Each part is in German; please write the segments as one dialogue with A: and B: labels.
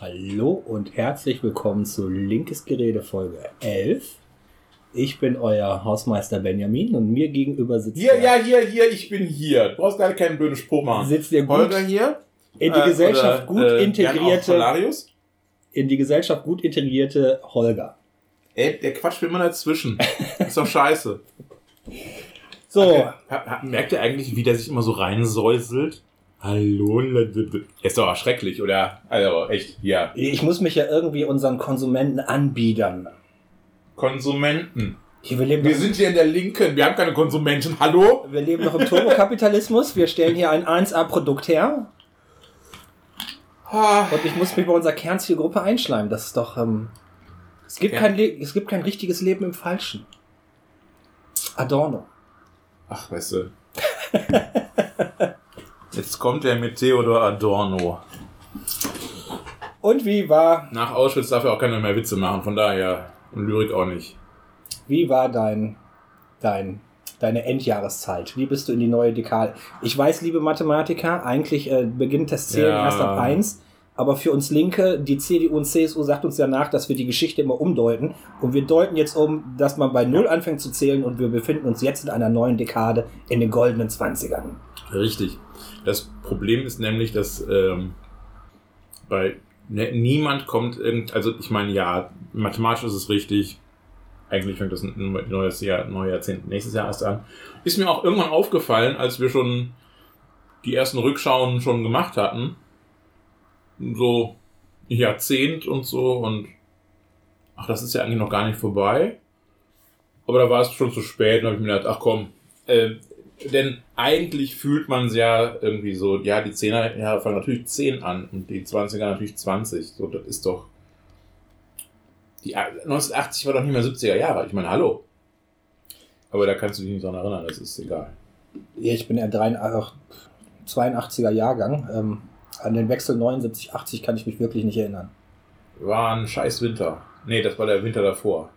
A: Hallo und herzlich willkommen zu Linkes Gerede Folge 11. Ich bin euer Hausmeister Benjamin und mir gegenüber sitzt
B: Hier,
A: der-
B: ja, hier, hier, ich bin hier. Du brauchst gar keinen blöden Spruch machen.
A: sitzt der gut
B: Holger hier.
A: in die
B: äh,
A: Gesellschaft
B: oder,
A: gut
B: äh,
A: integrierte in die Gesellschaft gut integrierte Holger.
B: Ey, der Quatsch will immer dazwischen. ist doch scheiße.
A: So,
B: ha- Merkt ihr eigentlich, wie der sich immer so reinsäuselt? Hallo, Leute. Ist doch schrecklich, oder? Also, echt, ja.
A: ich muss mich ja irgendwie unseren Konsumenten anbiedern.
B: Konsumenten.
A: Hier, wir, leben
B: Wir sind hier in der Linken. Wir haben keine Konsumenten. Hallo?
A: wir leben doch im Turbokapitalismus. Wir stellen hier ein 1A-Produkt her
B: Ah,
A: und ich muss mich bei unserer Kernzielgruppe einschleimen. Das ist doch. Ähm, es, gibt
B: Ja.
A: kein Le es gibt kein richtiges Leben im Falschen. Adorno.
B: Ach, weißt du. Jetzt kommt er mit Theodor Adorno.
A: Und wie war,
B: Nach Auschwitz darf er auch keiner mehr Witze machen, von daher. Und Lyrik auch nicht.
A: wie war dein, dein, deine Endjahreszeit? Wie bist du in die neue Dekade? Ich weiß, liebe Mathematiker, eigentlich äh, beginnt das Zählen
B: Ja.
A: erst ab 1. Aber für uns Linke, die CDU und CSU sagt uns ja nach, dass wir die Geschichte immer umdeuten. Und wir deuten jetzt um, dass man bei Null anfängt zu zählen und wir befinden uns jetzt in einer neuen Dekade in den goldenen 20ern.
B: Richtig. Das Problem ist nämlich, dass ähm, bei ne, niemand kommt irgend, also ich meine, ja, mathematisch ist es richtig. Eigentlich fängt das ein neues Jahr, neue Jahrzehnt nächstes Jahr erst an. Ist mir auch irgendwann aufgefallen, als wir schon die ersten Rückschauen schon gemacht hatten. So Jahrzehnt und so und ach, das ist ja eigentlich noch gar nicht vorbei. Aber da war es schon zu spät und habe ich mir gedacht, ach komm, äh, denn eigentlich fühlt man es ja irgendwie so, ja, die 10er Jahre fangen natürlich 10 an und die 20er natürlich 20. So, das ist doch. Die 1980 war doch nicht mehr 70er Jahre. Ich meine, hallo. Aber da kannst du dich nicht dran erinnern, das ist egal.
A: Ja, ich bin ja 83, 82er Jahrgang. Ähm, an den Wechsel 79, 80 kann ich mich wirklich nicht erinnern.
B: War ein scheiß Winter. Nee, das war der Winter davor.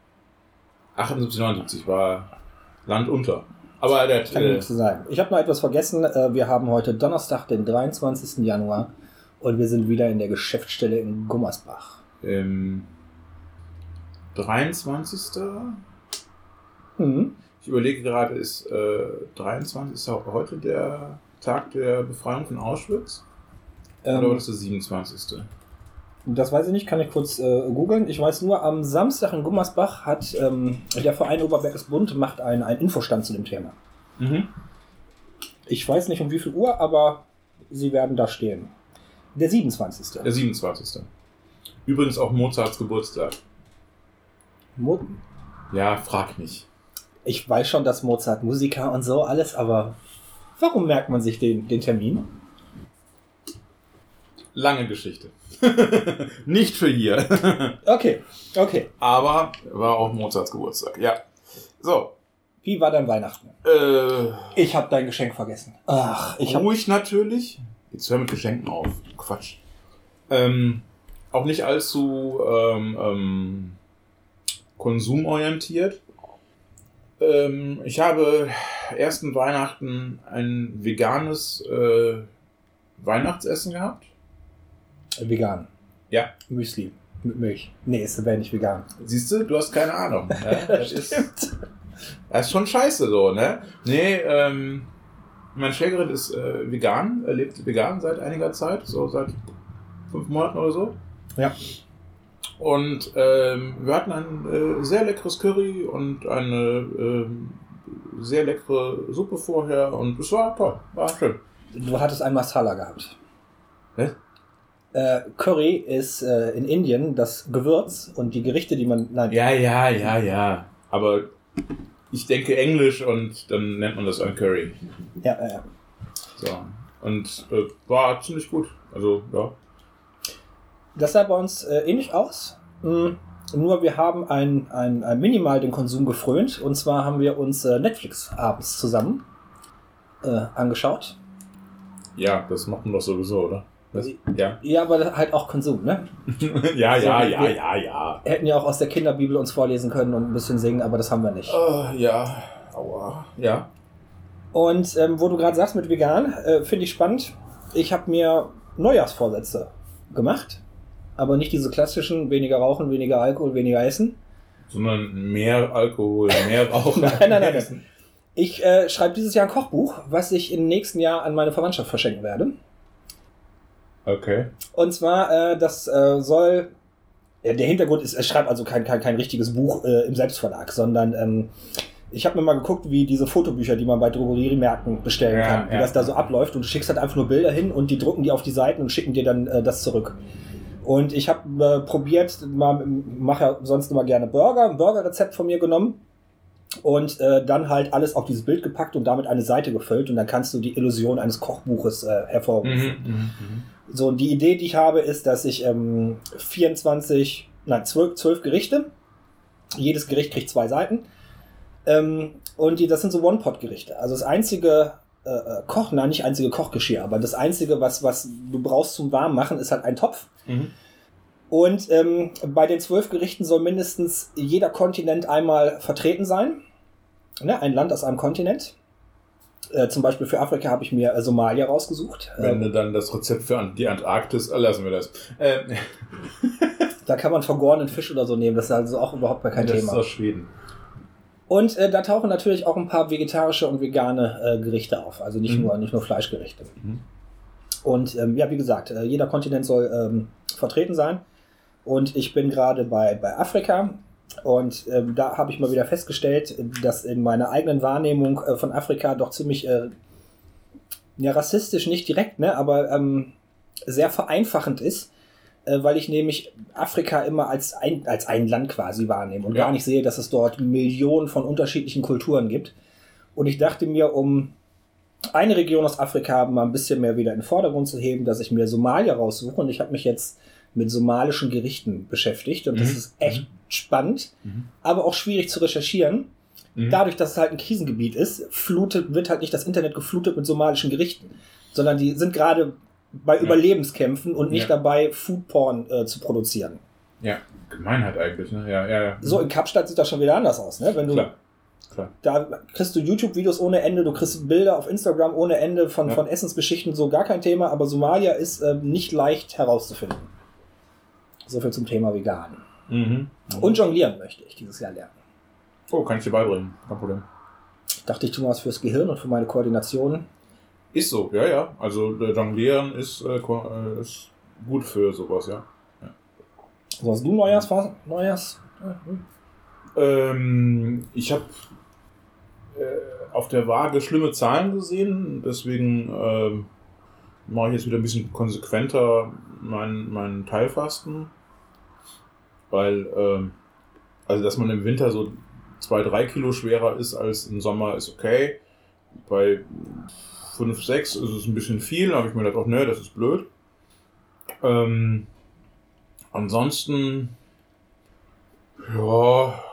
B: 78, 79 war Land unter. Aber der,
A: Kann
B: äh,
A: nichts zu sagen. Ich habe noch etwas vergessen. Äh, Wir haben heute Donnerstag, den 23. Januar und wir sind wieder in der Geschäftsstelle in Gummersbach.
B: ähm, 23.
A: Mhm.
B: Ich überlege gerade, ist äh, 23 ist auch heute der Tag der Befreiung von Auschwitz? Oder war
A: Ähm,
B: das der 27.?
A: Das weiß ich nicht, kann ich kurz äh, googeln. Ich weiß nur, am Samstag in Gummersbach hat ähm, der Verein Oberberges Bund macht einen, einen Infostand zu dem Thema.
B: Mhm.
A: Ich weiß nicht um wie viel Uhr, aber sie werden da stehen. Der 27.
B: Der 27. Übrigens auch Mozarts Geburtstag.
A: Mo
B: Ja, frag mich.
A: ich weiß schon, dass Mozart Musiker und so alles, aber warum merkt man sich den, den Termin?
B: Lange Geschichte. Nicht für hier.
A: Okay, okay.
B: Aber war auch Mozarts Geburtstag. Ja. So.
A: Wie war dein Weihnachten?
B: Äh,
A: Ich habe dein Geschenk vergessen. Ach, ich habe
B: ruhig natürlich. Jetzt hör mit Geschenken auf. Quatsch. Ähm, auch nicht allzu ähm, ähm, konsumorientiert. Ähm, ich habe ersten Weihnachten ein veganes äh, Weihnachtsessen gehabt.
A: Vegan.
B: Ja.
A: Müsli mit Milch. Nee, es wäre nicht vegan.
B: Siehst du, du hast keine Ahnung. Ja, das, ist, das ist schon scheiße so, ne? Nee, ähm, meine Schwägerin ist äh, vegan, äh, lebt vegan seit einiger Zeit, so seit fünf Monaten oder so.
A: Ja.
B: Und ähm, wir hatten ein äh, sehr leckeres Curry und eine ähm, sehr leckere Suppe vorher und es war toll, war schön.
A: Du hattest ein Masala gehabt.
B: Was?
A: Äh, Curry ist äh, in Indien das Gewürz und die Gerichte, die man. Nein,
B: Ja, ja, ja, ja. Aber ich denke Englisch und dann nennt man das ein Curry.
A: ja, ja, ja.
B: So. Und äh, war ziemlich gut. Also, ja.
A: Das sah bei uns äh, ähnlich aus. Mm, nur wir haben ein, ein, ein minimal den Konsum gefrönt. Und zwar haben wir uns äh, Netflix abends zusammen angeschaut.
B: Ja, das macht man doch sowieso, oder? Was? Ja.
A: Ja, aber halt auch Konsum, ne?
B: ja,
A: So,
B: ja, ja, ja, ja.
A: Hätten ja auch aus der Kinderbibel uns vorlesen können und ein bisschen singen, aber das haben wir nicht.
B: Äh, ja. Aua. Ja.
A: Und ähm, wo du gerade sagst mit vegan, äh, finde ich spannend. Ich habe mir Neujahrsvorsätze gemacht. aber nicht diese klassischen, weniger rauchen, weniger Alkohol, weniger essen.
B: Sondern mehr Alkohol, mehr Rauchen.
A: nein, nein, nein. nein. Ich äh, schreibe dieses Jahr ein Kochbuch, was ich im nächsten Jahr an meine Verwandtschaft verschenken werde.
B: Okay.
A: Und zwar, äh, das äh, soll. Ja, der Hintergrund ist, es schreibt also kein, kein, kein richtiges Buch äh, im Selbstverlag, sondern ähm, ich habe mir mal geguckt, wie diese Fotobücher, die man bei Drogeriemärkten bestellen
B: Ja,
A: kann, wie
B: ja.
A: das da so abläuft. Und du schickst halt einfach nur Bilder hin und die drucken die auf die Seiten und schicken dir dann äh, das zurück. Und ich habe äh, probiert, mache ja sonst immer gerne Burger, ein Burgerrezept von mir genommen und äh, dann halt alles auf dieses Bild gepackt und damit eine Seite gefüllt und dann kannst du die Illusion eines Kochbuches äh, hervorrufen.
B: Mhm, mhm, mhm.
A: So, und die Idee, die ich habe, ist, dass ich ähm, 24, nein, 12, 12 Gerichte, jedes Gericht kriegt zwei Seiten, ähm, und die, das sind so One-Pot-Gerichte. Also das einzige äh, äh, Koch, nein, nicht einzige Kochgeschirr, aber das einzige, was, was du brauchst zum Warmmachen, ist halt ein Topf.
B: Mhm.
A: Und ähm, bei den zwölf Gerichten soll mindestens jeder Kontinent einmal vertreten sein. Ne, ein Land aus einem Kontinent. Äh, zum Beispiel für Afrika habe ich mir äh, Somalia rausgesucht.
B: Wenn
A: Äh,
B: du dann das Rezept für die Antarktis, äh, lassen wir das. Äh,
A: da kann man vergorenen Fisch oder so nehmen. Das ist also auch überhaupt kein
B: das ist
A: Thema.
B: aus Schweden.
A: Und äh, da tauchen natürlich auch ein paar vegetarische und vegane äh, Gerichte auf. Also nicht,
B: Mhm.
A: nur, nicht nur Fleischgerichte.
B: Mhm.
A: Und ähm, ja, wie gesagt, jeder Kontinent soll ähm, vertreten sein. Und ich bin gerade bei, bei Afrika. Und ähm, da habe ich mal wieder festgestellt, dass in meiner eigenen Wahrnehmung äh, von Afrika doch ziemlich äh, ja, rassistisch, nicht direkt, ne, aber ähm, sehr vereinfachend ist, äh, weil ich nämlich Afrika immer als ein, als ein Land quasi wahrnehme und
B: Ja.
A: gar nicht sehe, dass es dort Millionen von unterschiedlichen Kulturen gibt. Und ich dachte mir, um eine Region aus Afrika mal ein bisschen mehr wieder in den Vordergrund zu heben, dass ich mir Somalia raussuche. Und ich habe mich jetzt mit somalischen Gerichten beschäftigt. Und das
B: Mhm.
A: ist echt spannend,
B: Mhm.
A: aber auch schwierig zu recherchieren.
B: Mhm.
A: Dadurch, dass es halt ein Krisengebiet ist, flutet, wird halt nicht das Internet geflutet mit somalischen Gerichten, sondern die sind gerade bei Überlebenskämpfen und nicht
B: Ja.
A: dabei, Foodporn äh, zu produzieren.
B: Ja, Gemeinheit eigentlich, ne? Ja, ja, ja.
A: So in Kapstadt sieht das schon wieder anders aus, ne? Wenn du
B: Klar. Klar.
A: da kriegst du YouTube-Videos ohne Ende, du kriegst Bilder auf Instagram ohne Ende von,
B: Ja.
A: von Essensgeschichten, so gar kein Thema, aber Somalia ist äh, nicht leicht herauszufinden. So viel zum Thema vegan.
B: Mhm.
A: Und jonglieren möchte ich dieses Jahr lernen.
B: Oh, kann ich dir beibringen. Kein Problem.
A: Dachte ich, tu mal was fürs Gehirn und für meine Koordination.
B: Ist so, ja, ja. Also äh, Jonglieren ist, äh, äh, ist gut für sowas, ja.
A: So, hast du Neujahrs? Neujahrs?
B: Ähm, ich habe äh, auf der Waage schlimme Zahlen gesehen, deswegen ähm, mache ich jetzt wieder ein bisschen konsequenter meinen mein Teilfasten. Weil, ähm, also dass man im Winter so zwei, drei Kilo schwerer ist als im Sommer, ist okay. Bei 5, 6 ist es ein bisschen viel, da habe ich mir gedacht, oh ne, das ist blöd. Ähm, ansonsten, ja,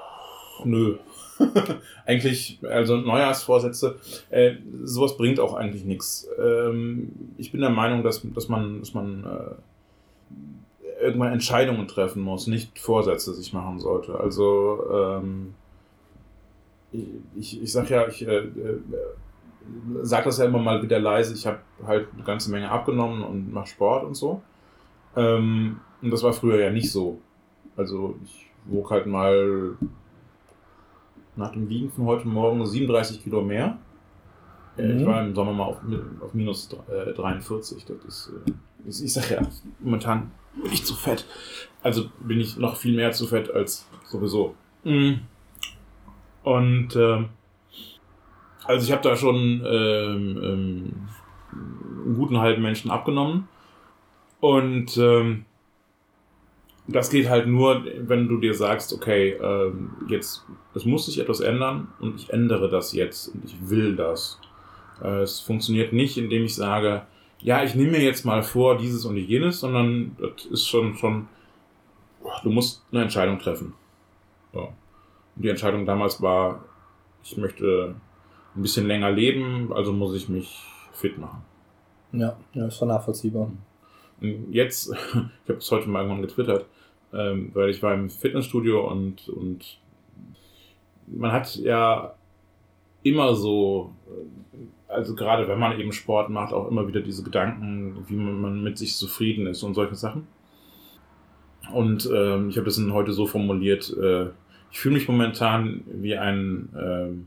B: nö. eigentlich, also Neujahrsvorsätze, äh, sowas bringt auch eigentlich nichts. Ähm, ich bin der Meinung, dass, dass man, dass man äh, irgendwann Entscheidungen treffen muss, nicht Vorsätze sich machen sollte. Also ähm, ich, ich sag ja, ich äh, äh, sag das ja immer mal wieder leise, ich habe halt eine ganze Menge abgenommen und mache Sport und so. Ähm, und das war früher ja nicht so. Also ich wog halt mal nach dem Wiegen von heute Morgen 37 Kilo mehr. Äh,
A: Mhm.
B: Ich war im Sommer mal auf, auf minus äh, 43. Das ist, äh, ich, ich sag ja, momentan bin ich zu fett. Also bin ich noch viel mehr zu fett als sowieso. Mhm. Und ähm, also ich habe da schon ähm, ähm, einen guten halben Menschen abgenommen. Und ähm, das geht halt nur, wenn du dir sagst, okay, ähm, jetzt, es muss sich etwas ändern und ich ändere das jetzt und ich will das. Äh, es funktioniert nicht, indem ich sage, ja, ich nehme mir jetzt mal vor, dieses und jenes, sondern das ist schon, schon, du musst eine Entscheidung treffen. So. Und die Entscheidung damals war, ich möchte ein bisschen länger leben, also muss ich mich fit machen.
A: Ja, ja ist doch nachvollziehbar.
B: Und jetzt, ich habe es heute mal irgendwann getwittert, ähm, weil ich war im Fitnessstudio und, und man hat ja immer so, äh, also gerade wenn man eben Sport macht, auch immer wieder diese Gedanken, wie man, mit sich zufrieden ist und solche Sachen. Und ähm, ich habe das heute so formuliert, äh, ich fühle mich momentan wie ein, ähm,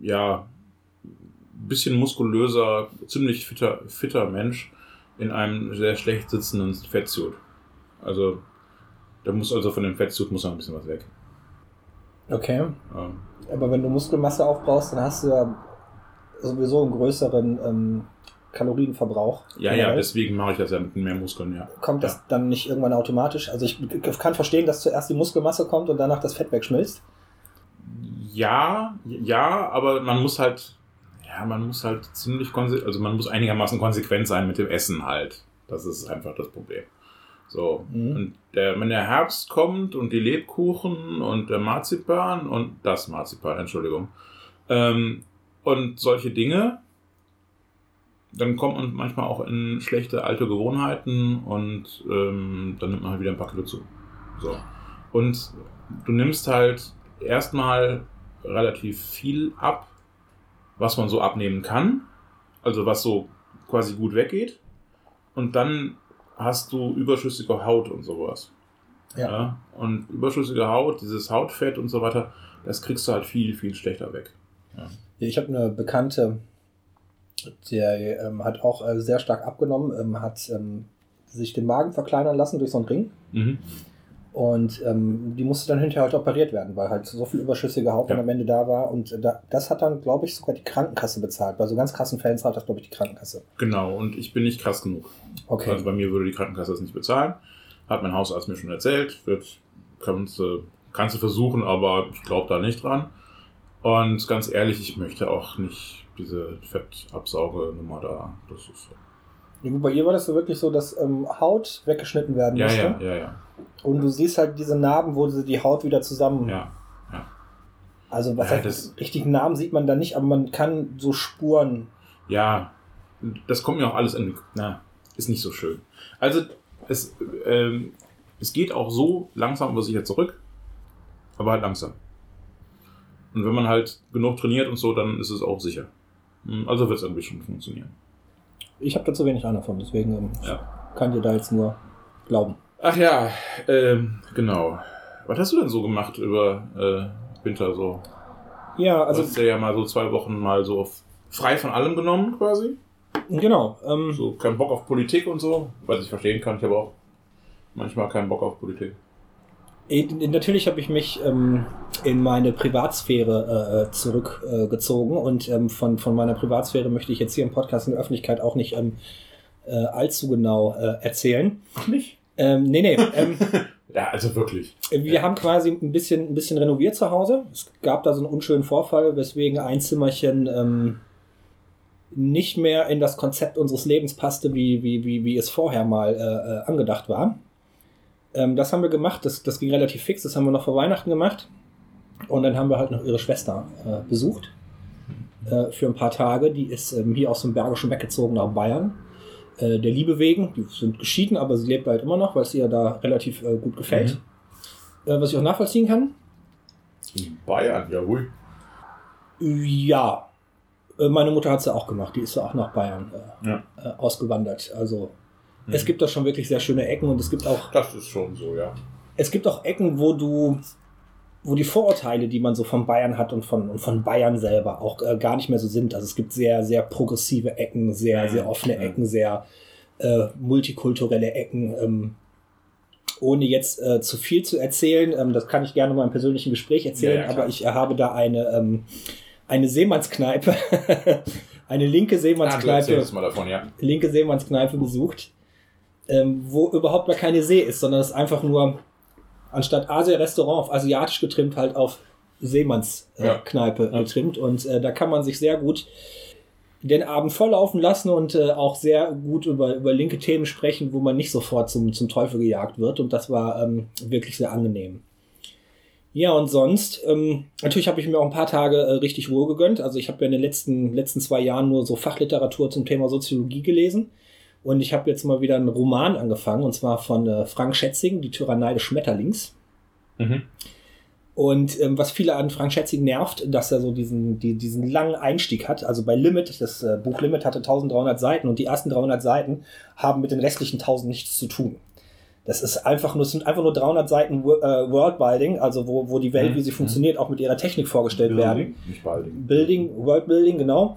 B: ja, bisschen muskulöser, ziemlich fitter, fitter Mensch in einem sehr schlecht sitzenden Fettsuit. Also, da muss also von dem Fettsuit muss noch ein bisschen was weg.
A: Okay.
B: Ja.
A: Aber wenn du Muskelmasse aufbaust, dann hast du ja sowieso einen größeren ähm, Kalorienverbrauch.
B: Ja, ja, deswegen mache ich das ja mit mehr Muskeln, ja.
A: Kommt das dann nicht irgendwann automatisch? Also ich kann verstehen, dass zuerst die Muskelmasse kommt und danach das Fett wegschmilzt.
B: Ja, ja, aber man muss halt, ja, man muss halt ziemlich konse also man muss einigermaßen konsequent sein mit dem Essen halt. Das ist einfach das Problem. So.
A: Mhm.
B: Und der, wenn der Herbst kommt und die Lebkuchen und der Marzipan und das Marzipan, Entschuldigung, ähm, und solche Dinge, dann kommt man manchmal auch in schlechte alte Gewohnheiten und ähm, dann nimmt man halt wieder ein paar Kilo zu. So. Und du nimmst halt erstmal relativ viel ab, was man so abnehmen kann, also was so quasi gut weggeht. Und dann hast du überschüssige Haut und sowas.
A: Ja.
B: Und überschüssige Haut, dieses Hautfett und so weiter, das kriegst du halt viel, viel schlechter weg.
A: Ich habe eine Bekannte, der ähm, hat auch äh, sehr stark abgenommen, ähm, hat ähm, sich den Magen verkleinern lassen durch so einen Ring.
B: Mhm.
A: Und ähm, die musste dann hinterher halt operiert werden, weil halt so viel überschüssige Haut dann
B: Ja.
A: am Ende da war. Und äh, da, das hat dann, glaube ich, sogar die Krankenkasse bezahlt. Bei so ganz krassen Fällen zahlt das, glaube ich, die Krankenkasse.
B: Genau, und ich bin nicht krass genug.
A: Okay.
B: Also bei mir würde die Krankenkasse das nicht bezahlen. Hat mein Hausarzt mir schon erzählt. Wird, kannst, kannst du versuchen, aber ich glaube da nicht dran. Und ganz ehrlich, ich möchte auch nicht diese Fettabsauge-Nummer da. Das ist
A: Ja, gut, Bei ihr war das so wirklich so, dass ähm, Haut weggeschnitten werden
B: ja,
A: musste.
B: ja, ja, ja,
A: Und du siehst halt diese Narben, wo sie die Haut wieder zusammen.
B: ja.
A: Also was
B: Ja,
A: heißt,
B: das-
A: richtigen Namen sieht man da nicht, aber man kann so Spuren.
B: Ja, das kommt mir auch alles in. Na, ist nicht so schön. Also, es, ähm, es geht auch so langsam aber sicher zurück, aber halt langsam. Und wenn man halt genug trainiert und so, dann ist es auch sicher. Hm, Also wird es irgendwie schon funktionieren.
A: Ich habe da zu wenig Ahnung von, deswegen ähm,
B: Ja.
A: kann dir da jetzt nur glauben.
B: Ach ja, ähm, genau. Was hast du denn so gemacht über äh, Winter so?
A: Ja,
B: Also, du hast dir ja mal so zwei Wochen mal so frei von allem genommen quasi.
A: genau. Ähm,
B: So kein Bock auf Politik und so, was ich verstehen kann. Ich habe auch manchmal keinen Bock auf Politik.
A: Natürlich habe ich mich ähm, in meine Privatsphäre äh, zurückgezogen äh, und ähm, von, von meiner Privatsphäre möchte ich jetzt hier im Podcast in der Öffentlichkeit auch nicht ähm, äh, allzu genau äh, erzählen.
B: Ach nicht?
A: Ähm, nee, nee. Ähm,
B: Ja, also wirklich.
A: Wir haben quasi ein bisschen, ein bisschen renoviert zu Hause. Es gab da so einen unschönen Vorfall, weswegen ein Zimmerchen ähm, nicht mehr in das Konzept unseres Lebens passte, wie, wie, wie, wie es vorher mal äh, äh, angedacht war. Ähm, das haben wir gemacht, das, das ging relativ fix, das haben wir noch vor Weihnachten gemacht. Und dann haben wir halt noch ihre Schwester äh, besucht äh, für ein paar Tage. Die ist ähm, hier aus dem Bergischen weggezogen nach Bayern. Äh, der Liebe wegen, die sind geschieden, aber sie lebt halt immer noch, weil es ihr da relativ äh, gut gefällt. Äh, was ich auch nachvollziehen kann.
B: In Bayern, ja ruhig.
A: Ja, Äh, meine Mutter hat es ja auch gemacht. Die ist ja auch nach Bayern
B: Ja.
A: ausgewandert. Also
B: Mhm.
A: es gibt da schon wirklich sehr schöne Ecken und es gibt auch
B: Das ist schon so, ja.
A: es gibt auch Ecken, wo du wo die Vorurteile, die man so von Bayern hat und von, und von Bayern selber auch äh, gar nicht mehr so sind. Also es gibt sehr, sehr progressive Ecken, sehr,
B: Mhm.
A: sehr offene
B: Mhm.
A: Ecken, sehr äh, multikulturelle Ecken. Ähm, ohne jetzt äh, zu viel zu erzählen, ähm, das kann ich gerne mal im persönlichen Gespräch erzählen,
B: Ja, ja,
A: aber ich habe da eine, ähm, eine Seemannskneipe, eine linke
B: Ah,
A: Seemannskneipe
B: mal davon, ja.
A: linke Seemannskneipe besucht, ähm, wo überhaupt gar keine See ist, sondern es ist einfach nur anstatt Asia-Restaurant auf asiatisch getrimmt, halt auf Seemannskneipe äh,
B: Ja.
A: Getrimmt. Und äh, da kann man sich sehr gut den Abend volllaufen lassen und äh, auch sehr gut über, über linke Themen sprechen, wo man nicht sofort zum, zum Teufel gejagt wird. Und das war ähm, wirklich sehr angenehm. Ja, und sonst, ähm, natürlich habe ich mir auch ein paar Tage äh, richtig wohl gegönnt. Also ich habe ja in den letzten, letzten zwei Jahren nur so Fachliteratur zum Thema Soziologie gelesen. Und ich habe jetzt mal wieder einen Roman angefangen, und zwar von äh, Frank Schätzing, Die Tyrannei des Schmetterlings.
B: Mhm.
A: Und ähm, was viele an Frank Schätzing nervt, dass er so diesen, die, diesen langen Einstieg hat. Also bei Limit, das äh, Buch Limit hatte 1300 Seiten und die ersten 300 Seiten haben mit den restlichen 1000 nichts zu tun. Das ist einfach nur, sind einfach nur 300 Seiten äh, Worldbuilding, also wo, wo die Welt,
B: Mhm.
A: wie sie funktioniert, auch mit ihrer Technik vorgestellt werden.
B: Nicht Balding.
A: Building, Worldbuilding, genau.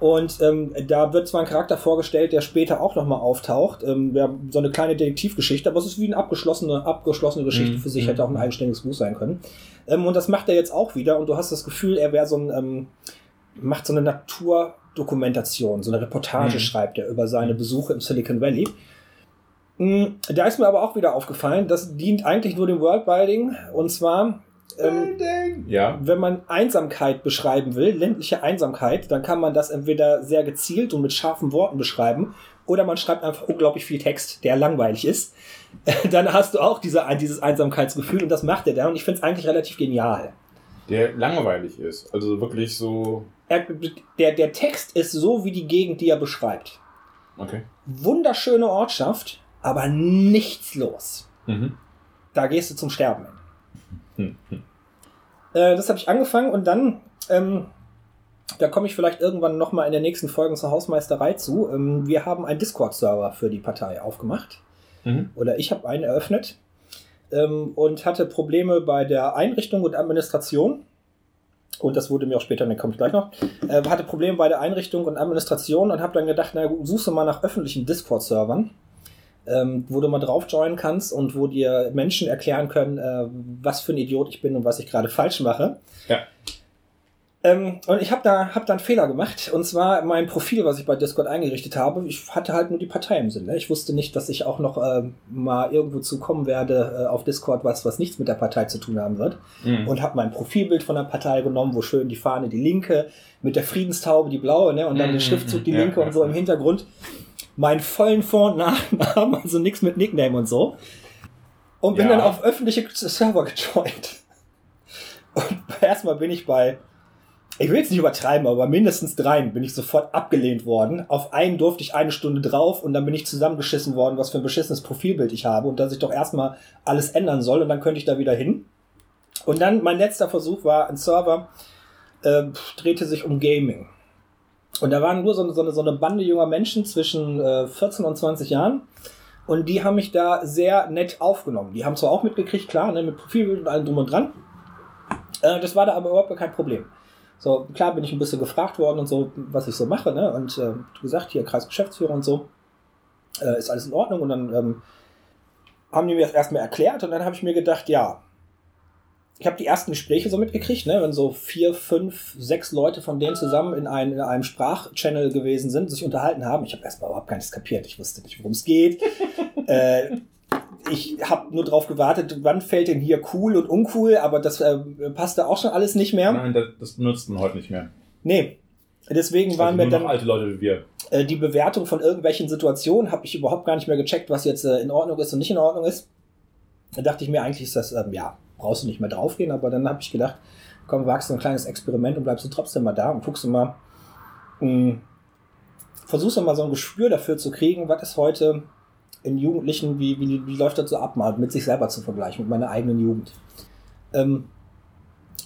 A: Und ähm, da wird zwar ein Charakter vorgestellt, der später auch nochmal auftaucht. Ähm, ja, so eine kleine Detektivgeschichte, aber es ist wie eine abgeschlossene, abgeschlossene Geschichte
B: Mhm.
A: für sich,
B: Mhm.
A: hätte auch ein eigenständiges Buch sein können. Ähm, und das macht er jetzt auch wieder und du hast das Gefühl, er wäre so ein, ähm, macht so eine Naturdokumentation, so eine Reportage
B: Mhm.
A: schreibt er über seine Besuche im Silicon Valley. Mm, Da ist mir aber auch wieder aufgefallen, das dient eigentlich nur dem Worldbuilding und zwar ähm,
B: Ja.
A: wenn man Einsamkeit beschreiben will, ländliche Einsamkeit, dann kann man das entweder sehr gezielt und mit scharfen Worten beschreiben oder man schreibt einfach unglaublich viel Text, der langweilig ist. Dann hast du auch diese, dieses Einsamkeitsgefühl und das macht er da und ich finde es eigentlich relativ genial.
B: Der langweilig ist. Also wirklich so.
A: Er, der, der Text ist so wie die Gegend, die er beschreibt.
B: Okay.
A: Wunderschöne Ortschaft, aber nichts los.
B: Mhm.
A: Da gehst du zum Sterben.
B: Hm. hm.
A: Äh, das habe ich angefangen und dann, ähm, da komme ich vielleicht irgendwann nochmal in der nächsten Folge zur Hausmeisterei zu. Ähm, wir haben einen Discord-Server für die Partei aufgemacht.
B: Mhm.
A: Oder ich habe einen eröffnet ähm, und hatte Probleme bei der Einrichtung und Administration. Und das wurde mir auch später, dann komme ich gleich noch. Äh, hatte Probleme bei der Einrichtung und Administration und habe dann gedacht, na gut, suchst du mal nach öffentlichen Discord-Servern, ähm, wo du mal drauf joinen kannst und wo dir Menschen erklären können, äh, was für ein Idiot ich bin und was ich gerade falsch mache.
B: Ja.
A: Ähm, und ich habe da, hab da einen Fehler gemacht. Und zwar mein Profil, was ich bei Discord eingerichtet habe. Ich hatte halt nur die Partei im Sinn. Ne? Ich wusste nicht, dass ich auch noch ähm, mal irgendwo zu kommen werde äh, auf Discord, was, was nichts mit der Partei zu tun haben wird.
B: Mhm.
A: Und habe mein Profilbild von der Partei genommen, wo schön die Fahne, die linke, mit der Friedenstaube, die blaue, ne? und dann
B: Mhm,
A: der Schriftzug, die
B: ja,
A: linke
B: ja,
A: und so im. Hintergrund. Meinen vollen Vor- und Nachnamen, also nichts mit Nickname und so. Und bin
B: Ja.
A: dann auf öffentliche Server gejoint. Und erstmal bin ich bei, ich will jetzt nicht übertreiben, aber bei mindestens dreien bin ich sofort abgelehnt worden. Auf einen durfte ich eine Stunde drauf und dann bin ich zusammengeschissen worden, was für ein beschissenes Profilbild ich habe und dass ich doch erstmal alles ändern soll und dann könnte ich da wieder hin. Und dann mein letzter Versuch war, ein Server äh, drehte sich um Gaming. Und da waren nur so eine, so so eine Bande junger Menschen zwischen äh, 14 und 20 Jahren. Und die haben mich da sehr nett aufgenommen. Die haben zwar auch mitgekriegt, klar, ne, mit Profilbild und allem drum und dran. Äh, das war da aber überhaupt kein Problem. So, klar bin ich ein bisschen gefragt worden und so, was ich so mache, ne? Und äh, gesagt, hier Kreisgeschäftsführer und so, äh, ist alles in Ordnung. Und dann ähm, haben die mir das erstmal erklärt und dann habe ich mir gedacht, ja, ich habe die ersten Gespräche so mitgekriegt, ne, wenn so vier, fünf, sechs Leute von denen zusammen in, ein, in einem Sprachchannel gewesen sind, sich unterhalten haben. Ich habe erstmal überhaupt gar nichts kapiert. Ich wusste nicht, worum es geht. äh, ich habe nur drauf gewartet, wann fällt denn hier cool und uncool, aber das äh, passte auch schon alles nicht mehr.
B: Nein, das, das nutzt man heute nicht mehr.
A: Nee. Deswegen waren
B: also nur
A: dann
B: alte Leute wie wir.
A: äh, die Bewertung von irgendwelchen Situationen habe ich überhaupt gar nicht mehr gecheckt, was jetzt äh, in Ordnung ist und nicht in Ordnung ist. Da dachte ich mir, eigentlich ist das, ähm, ja, brauchst du nicht mehr draufgehen, aber dann habe ich gedacht, komm, wagst du ein kleines Experiment und bleibst du trotzdem mal da und guckst du mal, mh, versuchst du mal so ein Gespür dafür zu kriegen, was ist heute in Jugendlichen, wie, wie, wie läuft das so ab, mal mit sich selber zu vergleichen, mit meiner eigenen Jugend. Ähm,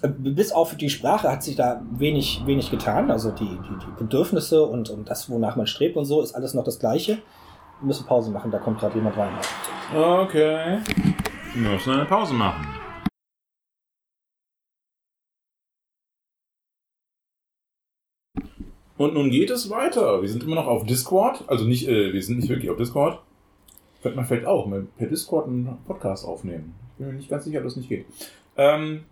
A: äh, bis auf die Sprache hat sich da wenig, wenig getan. Also die, die, die Bedürfnisse und, und das, wonach man strebt und so, ist alles noch das Gleiche. Wir müssen Pause machen, da kommt gerade jemand rein.
B: Okay. Wir müssen eine Pause machen. Und nun geht es weiter. Wir sind immer noch auf Discord. Also nicht, äh, wir sind nicht wirklich auf Discord. Könnte man vielleicht auch mal per Discord einen Podcast aufnehmen. Ich bin mir nicht ganz sicher, ob das nicht geht. Ähm,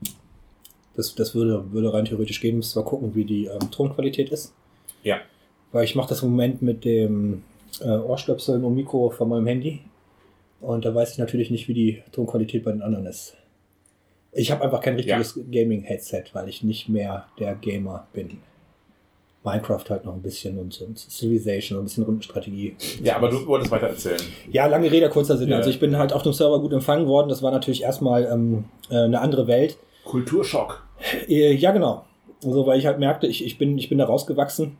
A: Das, das würde, würde rein theoretisch gehen. Müssen wir gucken, wie die ähm, Tonqualität ist.
B: Ja.
A: Weil ich mache das im Moment mit dem äh, Ohrstöpseln und Mikro von meinem Handy. Und da weiß ich natürlich nicht, wie die Tonqualität bei den anderen ist. Ich habe einfach kein richtiges Gaming-Headset, weil ich nicht mehr der Gamer bin. Minecraft halt noch ein bisschen und, und Civilization und ein bisschen Rundenstrategie.
B: ja, aber du wolltest weiter erzählen.
A: Ja, lange Rede, kurzer Sinn.
B: Ja.
A: Also ich bin halt auf dem Server gut empfangen worden. Das war natürlich erstmal ähm, äh, eine andere Welt.
B: Kulturschock.
A: Äh, Ja, genau. So, weil ich halt merkte, ich, ich, bin, ich bin da rausgewachsen.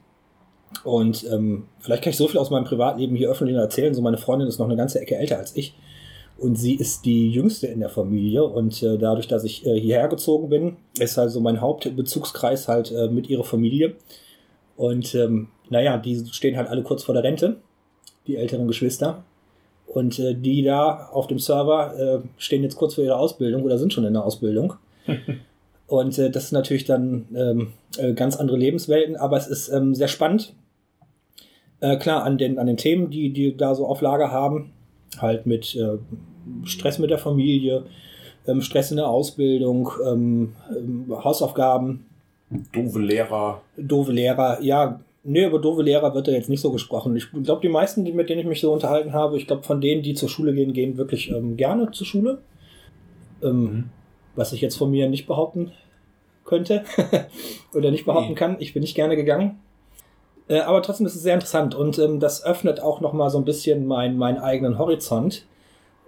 A: Und ähm, vielleicht kann ich so viel aus meinem Privatleben hier öffentlich erzählen. So, meine Freundin ist noch eine ganze Ecke älter als ich. Und sie ist die jüngste in der Familie. Und äh, dadurch, dass ich äh, hierher gezogen bin, ist also mein Hauptbezugskreis halt äh, mit ihrer Familie. Und ähm, naja, die stehen halt alle kurz vor der Rente, die älteren Geschwister. Und äh, die da auf dem Server äh, stehen jetzt kurz vor ihrer Ausbildung oder sind schon in der Ausbildung. Und äh, das ist natürlich dann ähm, äh, ganz andere Lebenswelten, aber es ist ähm, sehr spannend. Äh, klar, an den, an den Themen, die, die da so auf Lager haben, halt mit äh, Stress mit der Familie, ähm, Stress in der Ausbildung, ähm, ähm, Hausaufgaben.
B: Doofe Lehrer.
A: Doofe Lehrer, ja. Nee, über doofe Lehrer wird da jetzt nicht so gesprochen. Ich glaube, die meisten, die, mit denen ich mich so unterhalten habe, ich glaube, von denen, die zur Schule gehen, gehen wirklich ähm, gerne zur Schule. Ähm, mhm. Was ich jetzt von mir nicht behaupten könnte oder nicht behaupten kann. Ich bin nicht gerne gegangen. Äh, aber trotzdem ist es sehr interessant und ähm, das öffnet auch noch mal so ein bisschen mein, meinen eigenen Horizont.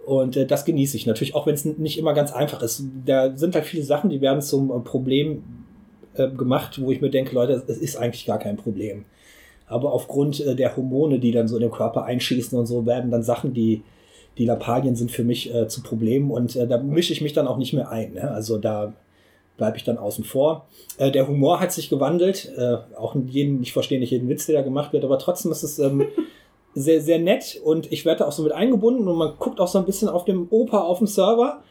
A: Und äh, das genieße ich natürlich, auch wenn es nicht immer ganz einfach ist. Da sind halt viele Sachen, die werden zum äh, Problem äh, gemacht, wo ich mir denke, Leute, es ist eigentlich gar kein Problem. Aber aufgrund äh, der Hormone, die dann so in den Körper einschießen und so, werden dann Sachen, die, die Lappalien sind für mich äh, zu Problemen und äh, da mische ich mich dann auch nicht mehr ein. Ne? Also da bleibe ich dann außen vor. Äh, der Humor hat sich gewandelt, äh, auch jeden, ich verstehe nicht jeden Witz, der da gemacht wird, aber trotzdem ist es ähm, sehr, sehr nett und ich werde da auch so mit eingebunden und man guckt auch so ein bisschen auf dem Oper auf dem Server.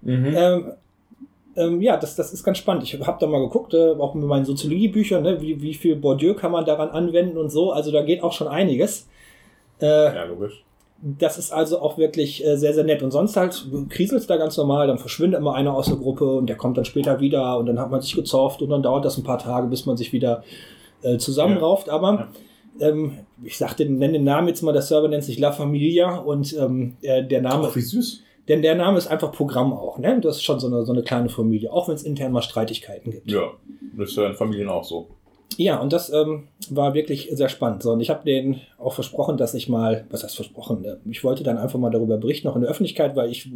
A: Mhm. Ähm, ähm, ja, das, das ist ganz spannend. Ich habe da mal geguckt, äh, auch mit meinen Soziologiebüchern, ne, wie, wie viel Bourdieu kann man daran anwenden und so. Also da geht auch schon einiges. Äh, ja, logisch. Das ist also auch wirklich äh, sehr, sehr nett. Und sonst halt kriselt es da ganz normal, dann verschwindet immer einer aus der Gruppe und der kommt dann später wieder und dann hat man sich gezofft und dann dauert das ein paar Tage, bis man sich wieder äh, zusammenrauft. Ja. Aber ja. Ähm, ich sagte, nenne den Namen jetzt mal, der Server nennt sich La Familia und ähm, der, der Name.
B: Ach, wie süß.
A: Denn der Name ist einfach Programm auch, ne? Das ist schon so eine, so eine kleine Familie, auch wenn es intern mal Streitigkeiten gibt.
B: Ja, das ist ja in Familien auch so.
A: Ja, und das ähm, war wirklich sehr spannend. So, und ich habe denen auch versprochen, dass ich mal, was heißt versprochen, äh, ich wollte dann einfach mal darüber berichten, noch in der Öffentlichkeit, weil ich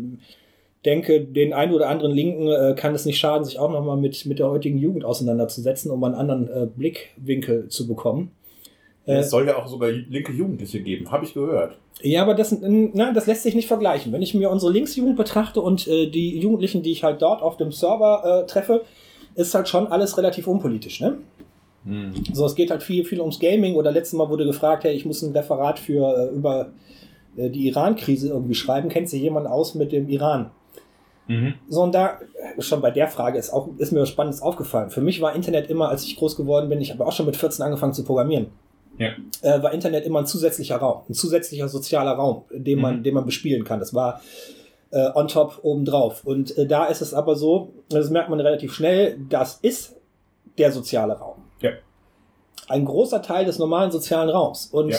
A: denke, den einen oder anderen Linken äh, kann es nicht schaden, sich auch nochmal mit, mit der heutigen Jugend auseinanderzusetzen, um einen anderen äh, Blickwinkel zu bekommen.
B: Äh, es soll ja auch sogar linke Jugendliche geben, habe ich gehört.
A: Ja, aber das, na, das lässt sich nicht vergleichen. Wenn ich mir unsere Linksjugend betrachte und äh, die Jugendlichen, die ich halt dort auf dem Server äh, treffe, ist halt schon alles relativ unpolitisch, ne? Mhm. So, es geht halt viel, viel ums Gaming. Oder letztes Mal wurde gefragt, hey, ich muss ein Referat für äh, über äh, die Iran-Krise irgendwie schreiben. Kennt sich jemand aus mit dem Iran? Mhm. So, und da, schon bei der Frage ist, auch, ist mir was Spannendes aufgefallen. Für mich war Internet immer, als ich groß geworden bin, ich habe auch schon mit 14 angefangen zu programmieren. Ja. Äh, war Internet immer ein zusätzlicher Raum, ein zusätzlicher sozialer Raum, den man, mhm. den man bespielen kann. Das war äh, on top obendrauf. Und äh, da ist es aber so, das merkt man relativ schnell, das ist der soziale Raum ein großer Teil des normalen sozialen Raums. Und ja.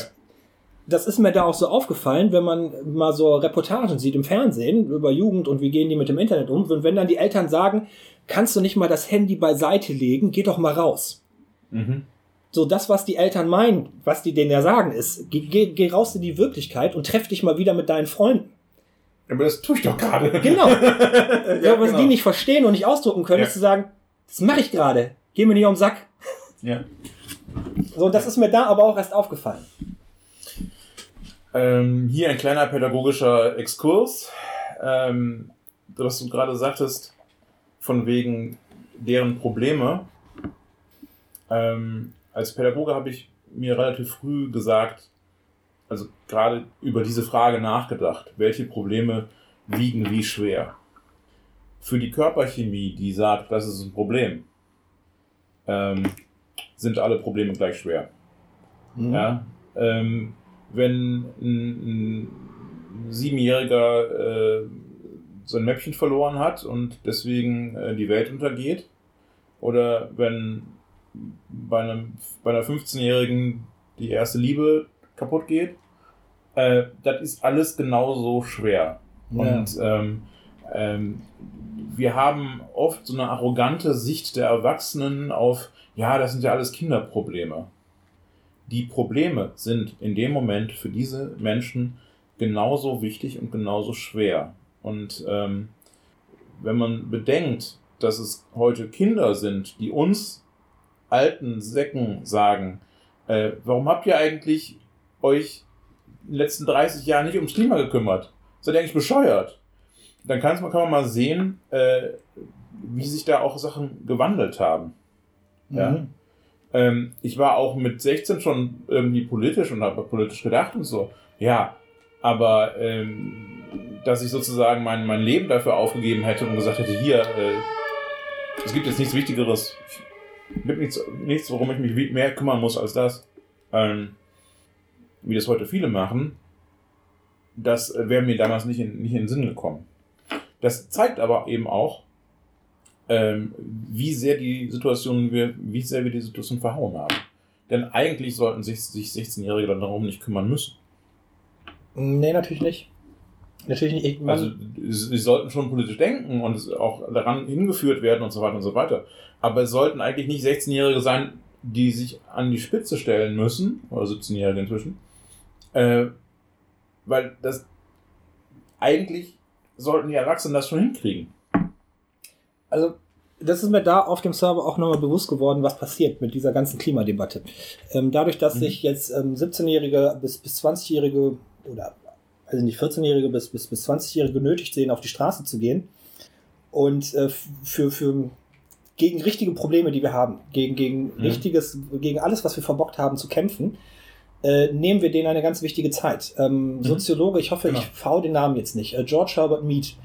A: das ist mir da auch so aufgefallen, wenn man mal so Reportagen sieht im Fernsehen über Jugend und wie gehen die mit dem Internet um. Und wenn dann die Eltern sagen, kannst du nicht mal das Handy beiseite legen, geh doch mal raus. Mhm. So, das, was die Eltern meinen, was die denen ja sagen, ist, geh, geh, geh raus in die Wirklichkeit und treff dich mal wieder mit deinen Freunden.
B: Aber das tue ich doch gerade.
A: Genau. ja, was genau. die nicht verstehen und nicht ausdrucken können, ja. ist zu sagen, das mache ich gerade. Geh mir nicht um den Sack. Ja. So, das ist mir da aber auch erst aufgefallen.
B: Ähm, hier ein kleiner pädagogischer Exkurs. Ähm, was du gerade sagtest, von wegen deren Probleme. Ähm, als Pädagoge habe ich mir relativ früh gesagt, also gerade über diese Frage nachgedacht, welche Probleme wiegen wie schwer. Für die Körperchemie, die sagt, das ist ein Problem, ähm, sind alle Probleme gleich schwer. Mhm. Ja? Ähm, wenn ein, ein Siebenjähriger äh, sein Mäppchen verloren hat und deswegen äh, die Welt untergeht, oder wenn bei, einem, bei einer 15-Jährigen die erste Liebe kaputt geht, äh, das ist alles genauso schwer. Ja. Und ähm, ähm, wir haben oft so eine arrogante Sicht der Erwachsenen auf ja, das sind ja alles Kinderprobleme. Die Probleme sind in dem Moment für diese Menschen genauso wichtig und genauso schwer. Und ähm, wenn man bedenkt, dass es heute Kinder sind, die uns alten Säcken sagen, äh, warum habt ihr eigentlich euch in den letzten 30 Jahren nicht ums Klima gekümmert? Seid ihr eigentlich bescheuert? Dann kann man mal sehen, äh, wie sich da auch Sachen gewandelt haben. Ja. Mhm. Ähm, ich war auch mit 16 schon irgendwie politisch und habe politisch gedacht und so. Ja, Aber ähm, dass ich sozusagen mein, mein Leben dafür aufgegeben hätte und gesagt hätte, hier, äh, es gibt jetzt nichts Wichtigeres, es gibt nichts, nichts, worum ich mich mehr kümmern muss als das, ähm, wie das heute viele machen, das wäre mir damals nicht in, nicht in den Sinn gekommen. Das zeigt aber eben auch, ähm, wie sehr die Situation wir, wie sehr wir die Situation verhauen haben. Denn eigentlich sollten sich, sich 16-Jährige dann darum nicht kümmern müssen.
A: Nee, natürlich nicht. Natürlich nicht.
B: Man also sie sollten schon politisch denken und auch daran hingeführt werden und so weiter und so weiter. Aber es sollten eigentlich nicht 16-Jährige sein, die sich an die Spitze stellen müssen, oder 17-Jährige inzwischen, äh, weil das eigentlich sollten die Erwachsenen das schon hinkriegen.
A: Also das ist mir da auf dem Server auch nochmal bewusst geworden, was passiert mit dieser ganzen Klimadebatte. Ähm, dadurch, dass mhm. sich jetzt ähm, 17-Jährige bis, bis 20-Jährige oder also nicht 14-Jährige bis, bis, bis 20-Jährige genötigt sehen, auf die Straße zu gehen und äh, für, für gegen richtige Probleme, die wir haben, gegen, gegen mhm. richtiges, gegen alles, was wir verbockt haben, zu kämpfen, äh, nehmen wir denen eine ganz wichtige Zeit. Ähm, mhm. Soziologe, ich hoffe, genau. ich fahre den Namen jetzt nicht, äh, George Herbert Mead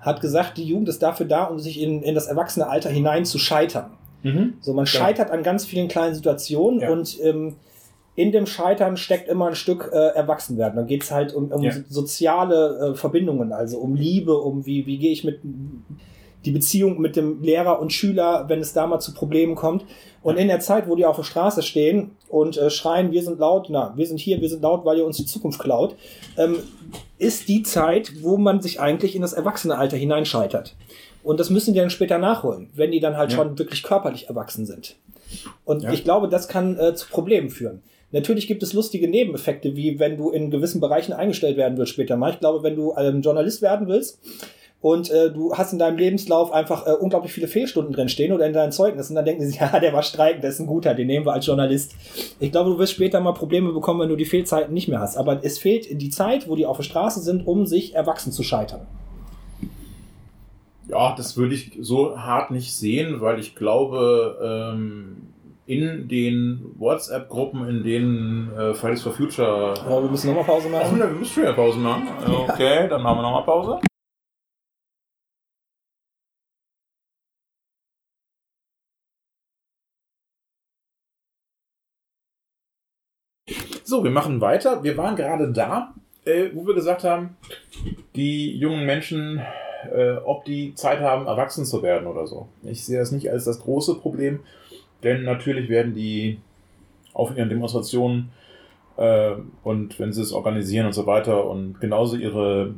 A: hat gesagt, die Jugend ist dafür da, um sich in, in das erwachsene Alter hinein zu scheitern. Mhm. So, man ja. scheitert an ganz vielen kleinen Situationen ja. und ähm, in dem Scheitern steckt immer ein Stück äh, Erwachsenwerden. Dann geht es halt um, um ja. soziale äh, Verbindungen, also um Liebe, um wie, wie gehe ich mit die Beziehung mit dem Lehrer und Schüler, wenn es da mal zu Problemen kommt. Und in der Zeit, wo die auf der Straße stehen und äh, schreien, wir sind laut, na, wir sind hier, wir sind laut, weil ihr uns die Zukunft klaut, ähm, ist die Zeit, wo man sich eigentlich in das Erwachsenealter hineinscheitert. Und das müssen die dann später nachholen, wenn die dann halt ja. schon wirklich körperlich erwachsen sind. Und ja. ich glaube, das kann äh, zu Problemen führen. Natürlich gibt es lustige Nebeneffekte, wie wenn du in gewissen Bereichen eingestellt werden willst später mal. Ich glaube, wenn du ähm, Journalist werden willst und äh, du hast in deinem Lebenslauf einfach äh, unglaublich viele Fehlstunden drin stehen oder in deinen Zeugnissen, dann denken sie ja, der war streikend, der ist ein guter, den nehmen wir als Journalist. Ich glaube, du wirst später mal Probleme bekommen, wenn du die Fehlzeiten nicht mehr hast. Aber es fehlt die Zeit, wo die auf der Straße sind, um sich erwachsen zu scheitern.
B: Ja, das würde ich so hart nicht sehen, weil ich glaube, ähm, in den WhatsApp-Gruppen, in denen äh, Fridays for Future.
A: Ja, wir müssen nochmal Pause machen.
B: Ach, wir müssen schon wieder Pause machen. Okay, dann machen wir nochmal Pause. So, wir machen weiter. Wir waren gerade da, äh, wo wir gesagt haben, die jungen Menschen, äh, ob die Zeit haben, erwachsen zu werden oder so. Ich sehe das nicht als das große Problem, denn natürlich werden die auf ihren Demonstrationen äh, und wenn sie es organisieren und so weiter und genauso ihre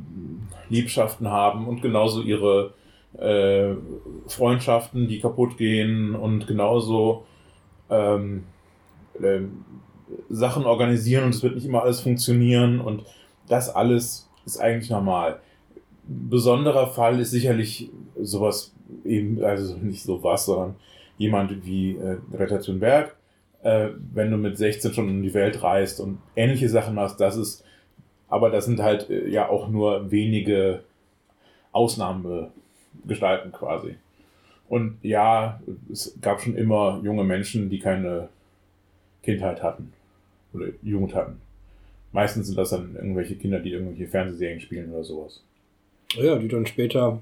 B: Liebschaften haben und genauso ihre äh, Freundschaften, die kaputt gehen und genauso ähm, äh, Sachen organisieren und es wird nicht immer alles funktionieren und das alles ist eigentlich normal. Besonderer Fall ist sicherlich sowas eben, also nicht sowas, sondern jemand wie äh, Greta Thunberg, äh, wenn du mit 16 schon um die Welt reist und ähnliche Sachen machst, das ist, aber das sind halt äh, ja auch nur wenige Ausnahmegestalten quasi. Und ja, es gab schon immer junge Menschen, die keine Kindheit hatten oder Jugend hatten. Meistens sind das dann irgendwelche Kinder, die irgendwelche Fernsehserien spielen oder sowas.
A: Ja, die dann später,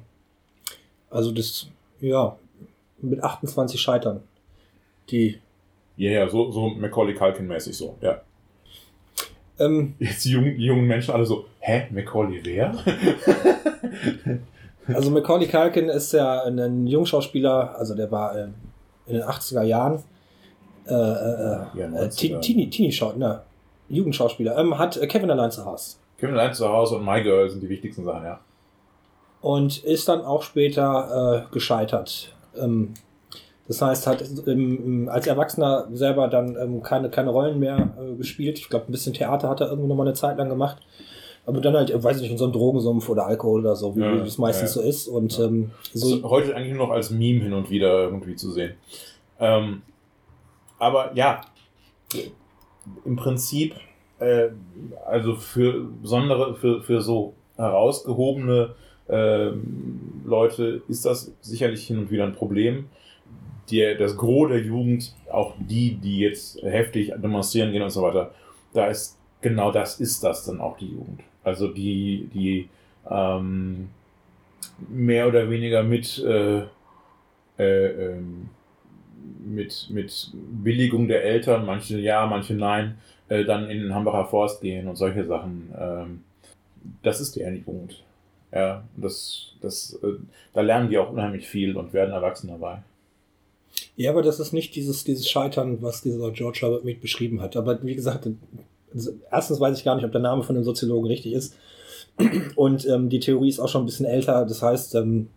A: also das, ja, mit 28 scheitern. Die.
B: Ja, ja, so, so Macaulay Culkin-mäßig so, ja. Ähm, Jetzt die jungen, die jungen Menschen alle so, hä, Macaulay wer?
A: also Macaulay Culkin ist ja ein Jungschauspieler, also der war äh, in den 80er Jahren äh, äh, ja, äh, Teenie, Teenie ne, Jugendschauspieler, ähm, hat äh, Kevin allein zu Hause.
B: Kevin allein zu Hause und My Girl sind die wichtigsten Sachen, ja.
A: Und ist dann auch später äh, gescheitert. Ähm, das heißt, hat ähm, als Erwachsener selber dann ähm, keine, keine Rollen mehr äh, gespielt. Ich glaube, ein bisschen Theater hat er irgendwie noch mal eine Zeit lang gemacht. Aber dann halt, weiß ich nicht, in so einem Drogensumpf oder Alkohol oder so, wie ja, es meistens ja. so ist. Und ähm,
B: so heute eigentlich nur noch als Meme hin und wieder irgendwie zu sehen. Ähm, aber ja, im Prinzip, äh, also für besondere, für, für so herausgehobene äh, Leute ist das sicherlich hin und wieder ein Problem. Die, das Gros der Jugend, auch die, die jetzt heftig demonstrieren gehen und so weiter, da ist genau das ist das dann auch die Jugend. Also die, die ähm, mehr oder weniger mit, äh, äh, ähm, mit, mit Billigung der Eltern, manche ja, manche nein, äh, dann in den Hambacher Forst gehen und solche Sachen. Ähm, das ist der Punkt. Ja, das, das, äh, da lernen die auch unheimlich viel und werden erwachsen dabei.
A: Ja, aber das ist nicht dieses, dieses Scheitern, was dieser George Herbert Mead beschrieben hat. Aber wie gesagt, erstens weiß ich gar nicht, ob der Name von dem Soziologen richtig ist. Und ähm, die Theorie ist auch schon ein bisschen älter. Das heißt, ähm,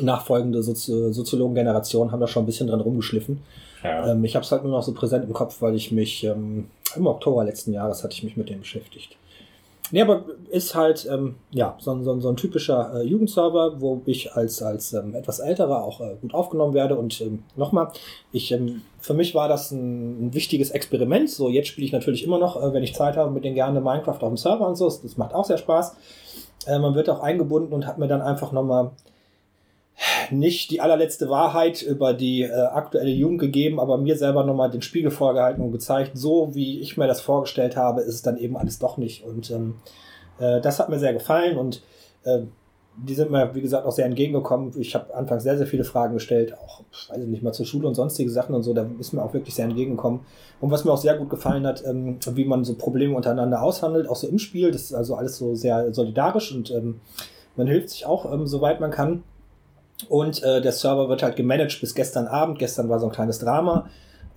A: nachfolgende Sozi Soziologen-Generationen haben da schon ein bisschen dran rumgeschliffen. Ja. Ähm, ich habe es halt nur noch so präsent im Kopf, weil ich mich ähm, im Oktober letzten Jahres hatte ich mich mit dem beschäftigt. Nee, aber ist halt ähm, ja, so, so, so ein typischer äh, Jugendserver, wo ich als, als ähm, etwas älterer auch äh, gut aufgenommen werde. Und ähm, nochmal, ähm, für mich war das ein, ein wichtiges Experiment. So, jetzt spiele ich natürlich immer noch, äh, wenn ich Zeit habe, mit den gerne Minecraft auf dem Server und so. Das macht auch sehr Spaß. Äh, man wird auch eingebunden und hat mir dann einfach nochmal nicht die allerletzte Wahrheit über die äh, aktuelle Jugend gegeben, aber mir selber nochmal den Spiegel vorgehalten und gezeigt, so wie ich mir das vorgestellt habe, ist es dann eben alles doch nicht. Und ähm, äh, das hat mir sehr gefallen und äh, die sind mir, wie gesagt, auch sehr entgegengekommen. Ich habe anfangs sehr, sehr viele Fragen gestellt, auch, weiß ich nicht mal zur Schule und sonstige Sachen und so, da ist mir auch wirklich sehr entgegengekommen. Und was mir auch sehr gut gefallen hat, ähm, wie man so Probleme untereinander aushandelt, auch so im Spiel, das ist also alles so sehr solidarisch und ähm, man hilft sich auch, ähm, soweit man kann. Und äh, der Server wird halt gemanagt bis gestern Abend. Gestern war so ein kleines Drama.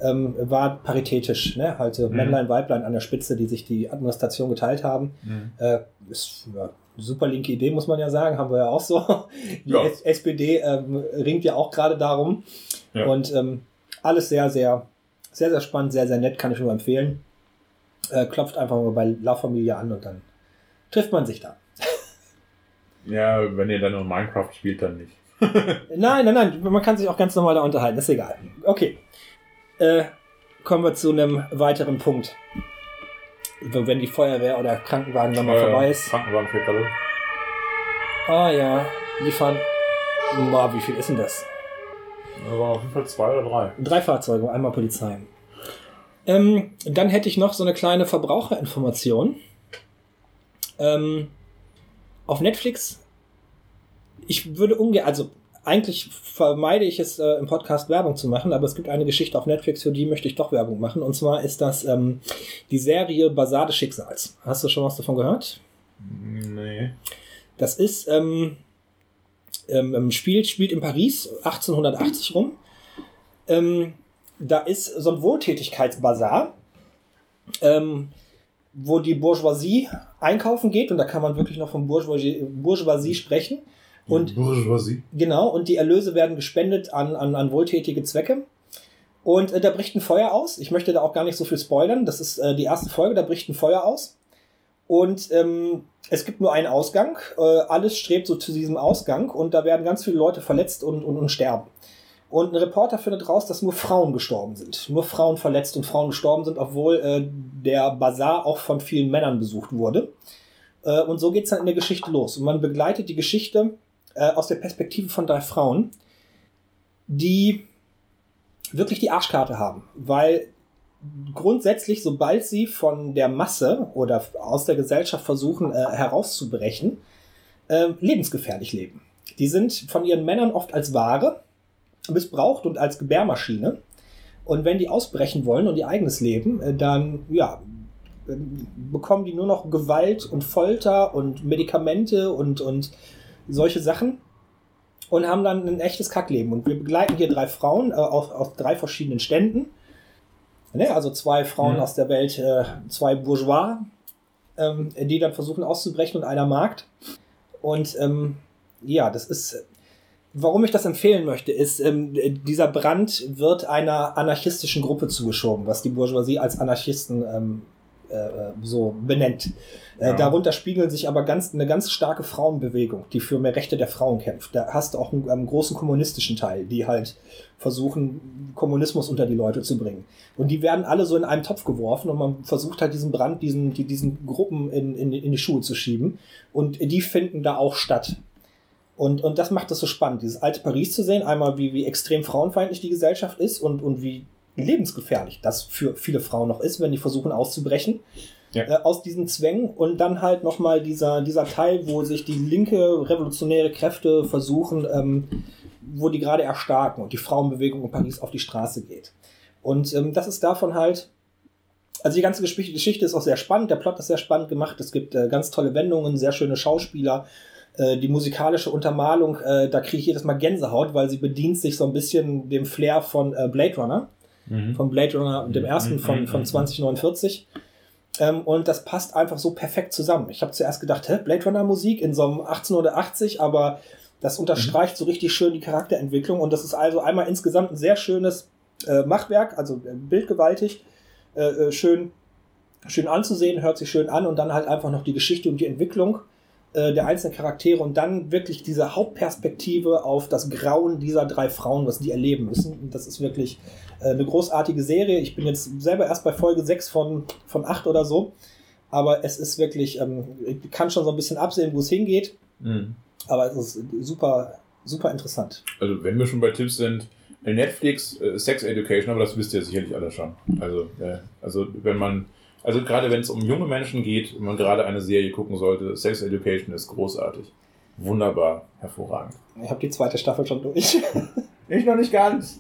A: Ähm, war paritätisch, ne? Halt mhm. Männlein, Weiblein an der Spitze, die sich die Administration geteilt haben. Mhm. Äh, ist ja, super linke Idee, muss man ja sagen, haben wir ja auch so. Die ja. SPD ähm, ringt ja auch gerade darum. Ja. Und ähm, alles sehr, sehr, sehr, sehr spannend, sehr, sehr nett, kann ich nur empfehlen. Äh, klopft einfach mal bei La Familie an und dann trifft man sich da.
B: ja, wenn ihr dann nur Minecraft spielt, dann nicht
A: nein, nein, nein, man kann sich auch ganz normal da unterhalten, ist egal. Okay. Äh, kommen wir zu einem weiteren Punkt. Wenn die Feuerwehr oder Krankenwagen dann mal äh, vorbei ist.
B: Krankenwagen fährt gerade.
A: Ah ja, liefern. Boah, wie viel ist denn das?
B: Da waren auf jeden Fall zwei oder drei.
A: Drei Fahrzeuge, einmal Polizei. Ähm, dann hätte ich noch so eine kleine Verbraucherinformation. Ähm, auf Netflix ich würde ungern, also eigentlich vermeide ich es, äh, im Podcast Werbung zu machen, aber es gibt eine Geschichte auf Netflix, für die möchte ich doch Werbung machen. Und zwar ist das ähm, die Serie Basar des Schicksals. Hast du schon was davon gehört?
B: Nee.
A: Das ist, ähm, ähm, spielt, spielt in Paris 1880 rum. Ähm, da ist so ein Wohltätigkeitsbasar, ähm, wo die Bourgeoisie einkaufen geht und da kann man wirklich noch von Bourgeoisie, Bourgeoisie sprechen. Und,
B: Bourgeoisie.
A: Genau, und die Erlöse werden gespendet an, an, an wohltätige Zwecke. Und äh, da bricht ein Feuer aus. Ich möchte da auch gar nicht so viel spoilern. Das ist äh, die erste Folge, da bricht ein Feuer aus. Und ähm, es gibt nur einen Ausgang. Äh, alles strebt so zu diesem Ausgang und da werden ganz viele Leute verletzt und, und, und sterben. Und ein Reporter findet raus, dass nur Frauen gestorben sind. Nur Frauen verletzt und Frauen gestorben sind, obwohl äh, der Bazar auch von vielen Männern besucht wurde. Äh, und so geht's dann in der Geschichte los. Und man begleitet die Geschichte äh, aus der Perspektive von drei Frauen, die wirklich die Arschkarte haben, weil grundsätzlich, sobald sie von der Masse oder aus der Gesellschaft versuchen äh, herauszubrechen, äh, lebensgefährlich leben. Die sind von ihren Männern oft als Ware missbraucht und als Gebärmaschine. Und wenn die ausbrechen wollen und ihr eigenes Leben, äh, dann ja, äh, bekommen die nur noch Gewalt und Folter und Medikamente und, und solche Sachen und haben dann ein echtes Kackleben. Und wir begleiten hier drei Frauen äh, aus, aus drei verschiedenen Ständen. Ne? Also zwei Frauen mhm. aus der Welt, äh, zwei Bourgeois, ähm, die dann versuchen auszubrechen und einer Markt. Und ähm, ja, das ist, warum ich das empfehlen möchte, ist, ähm, dieser Brand wird einer anarchistischen Gruppe zugeschoben, was die Bourgeoisie als Anarchisten ähm, äh, so benennt. Äh, ja. darunter spiegeln sich aber ganz, eine ganz starke Frauenbewegung, die für mehr Rechte der Frauen kämpft. Da hast du auch einen, einen großen kommunistischen Teil, die halt versuchen, Kommunismus unter die Leute zu bringen. Und die werden alle so in einem Topf geworfen und man versucht halt diesen Brand, diesen, die, diesen Gruppen in, in, in die Schuhe zu schieben. Und die finden da auch statt. Und, und das macht es so spannend, dieses alte Paris zu sehen. Einmal, wie, wie extrem frauenfeindlich die Gesellschaft ist und, und wie lebensgefährlich das für viele Frauen noch ist, wenn die versuchen auszubrechen. Ja. Äh, aus diesen Zwängen und dann halt nochmal dieser, dieser Teil, wo sich die linke revolutionäre Kräfte versuchen, ähm, wo die gerade erstarken und die Frauenbewegung in Paris auf die Straße geht. Und ähm, das ist davon halt, also die ganze Geschichte ist auch sehr spannend, der Plot ist sehr spannend gemacht, es gibt äh, ganz tolle Wendungen, sehr schöne Schauspieler, äh, die musikalische Untermalung, äh, da kriege ich jedes Mal Gänsehaut, weil sie bedient sich so ein bisschen dem Flair von äh, Blade Runner, mhm. von Blade Runner, dem mhm. ersten von, mhm. von 2049. Ähm, und das passt einfach so perfekt zusammen. Ich habe zuerst gedacht, hä, Blade Runner Musik in so einem 1880, aber das unterstreicht mhm. so richtig schön die Charakterentwicklung und das ist also einmal insgesamt ein sehr schönes äh, Machwerk, also äh, bildgewaltig, äh, äh, schön, schön anzusehen, hört sich schön an und dann halt einfach noch die Geschichte und die Entwicklung äh, der einzelnen Charaktere und dann wirklich diese Hauptperspektive auf das Grauen dieser drei Frauen, was die erleben müssen. Und das ist wirklich äh, eine großartige Serie. Ich bin jetzt selber erst bei Folge 6 von, von 8 oder so. Aber es ist wirklich, ähm, ich kann schon so ein bisschen absehen, wo es hingeht. Mhm. Aber es ist super, super interessant.
B: Also, wenn wir schon bei Tipps sind, Netflix äh, Sex Education, aber das wisst ihr sicherlich alle schon. Also, äh, also wenn man, also gerade wenn es um junge Menschen geht, wenn man gerade eine Serie gucken sollte, Sex Education ist großartig. Wunderbar, hervorragend.
A: Ich habe die zweite Staffel schon durch.
B: ich noch nicht ganz.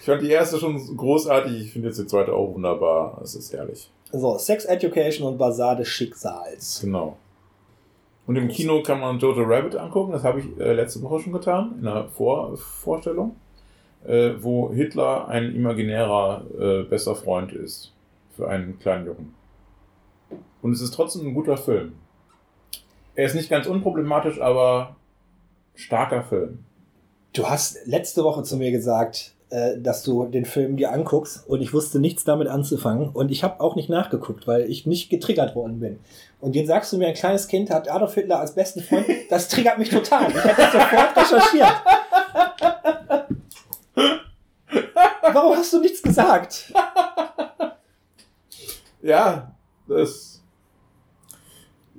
B: Ich fand die erste schon großartig, ich finde jetzt die zweite auch wunderbar. Es ist herrlich.
A: So, Sex Education und Basar des Schicksals.
B: Genau. Und im Kino kann man Jojo Rabbit angucken, das habe ich äh, letzte Woche schon getan, in einer Vor Vorstellung, äh, wo Hitler ein imaginärer äh, bester Freund ist für einen kleinen Jungen. Und es ist trotzdem ein guter Film. Er ist nicht ganz unproblematisch, aber starker Film.
A: Du hast letzte Woche zu mir gesagt, äh, dass du den Film dir anguckst und ich wusste nichts damit anzufangen und ich habe auch nicht nachgeguckt, weil ich nicht getriggert worden bin. Und jetzt sagst du mir, ein kleines Kind hat Adolf Hitler als besten Freund. Das triggert mich total. Ich hätte das sofort recherchiert. Warum hast du nichts gesagt?
B: Ja, das.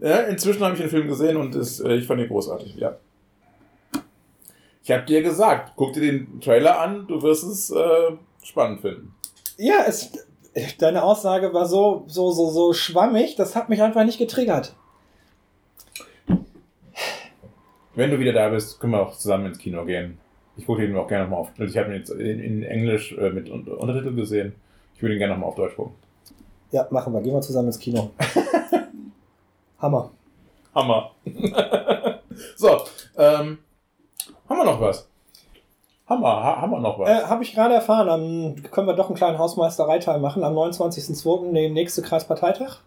B: Ja, inzwischen habe ich den Film gesehen und das, äh, ich fand ihn großartig, ja. Ich habe dir gesagt, guck dir den Trailer an, du wirst es äh, spannend finden.
A: Ja, es, deine Aussage war so, so, so, so schwammig, das hat mich einfach nicht getriggert.
B: Wenn du wieder da bist, können wir auch zusammen ins Kino gehen. Ich gucke den auch gerne nochmal auf. Ich habe ihn jetzt in, in Englisch äh, mit Untertitel gesehen. Ich würde ihn gerne nochmal auf Deutsch gucken.
A: Ja, machen wir. Gehen wir zusammen ins Kino. Hammer.
B: Hammer. so, ähm, haben wir noch was? Haben wir, haben wir noch was?
A: Äh, Habe ich gerade erfahren. Dann können wir doch einen kleinen Hausmeistereiteil machen. Am 29.02. der nächste Kreisparteitag.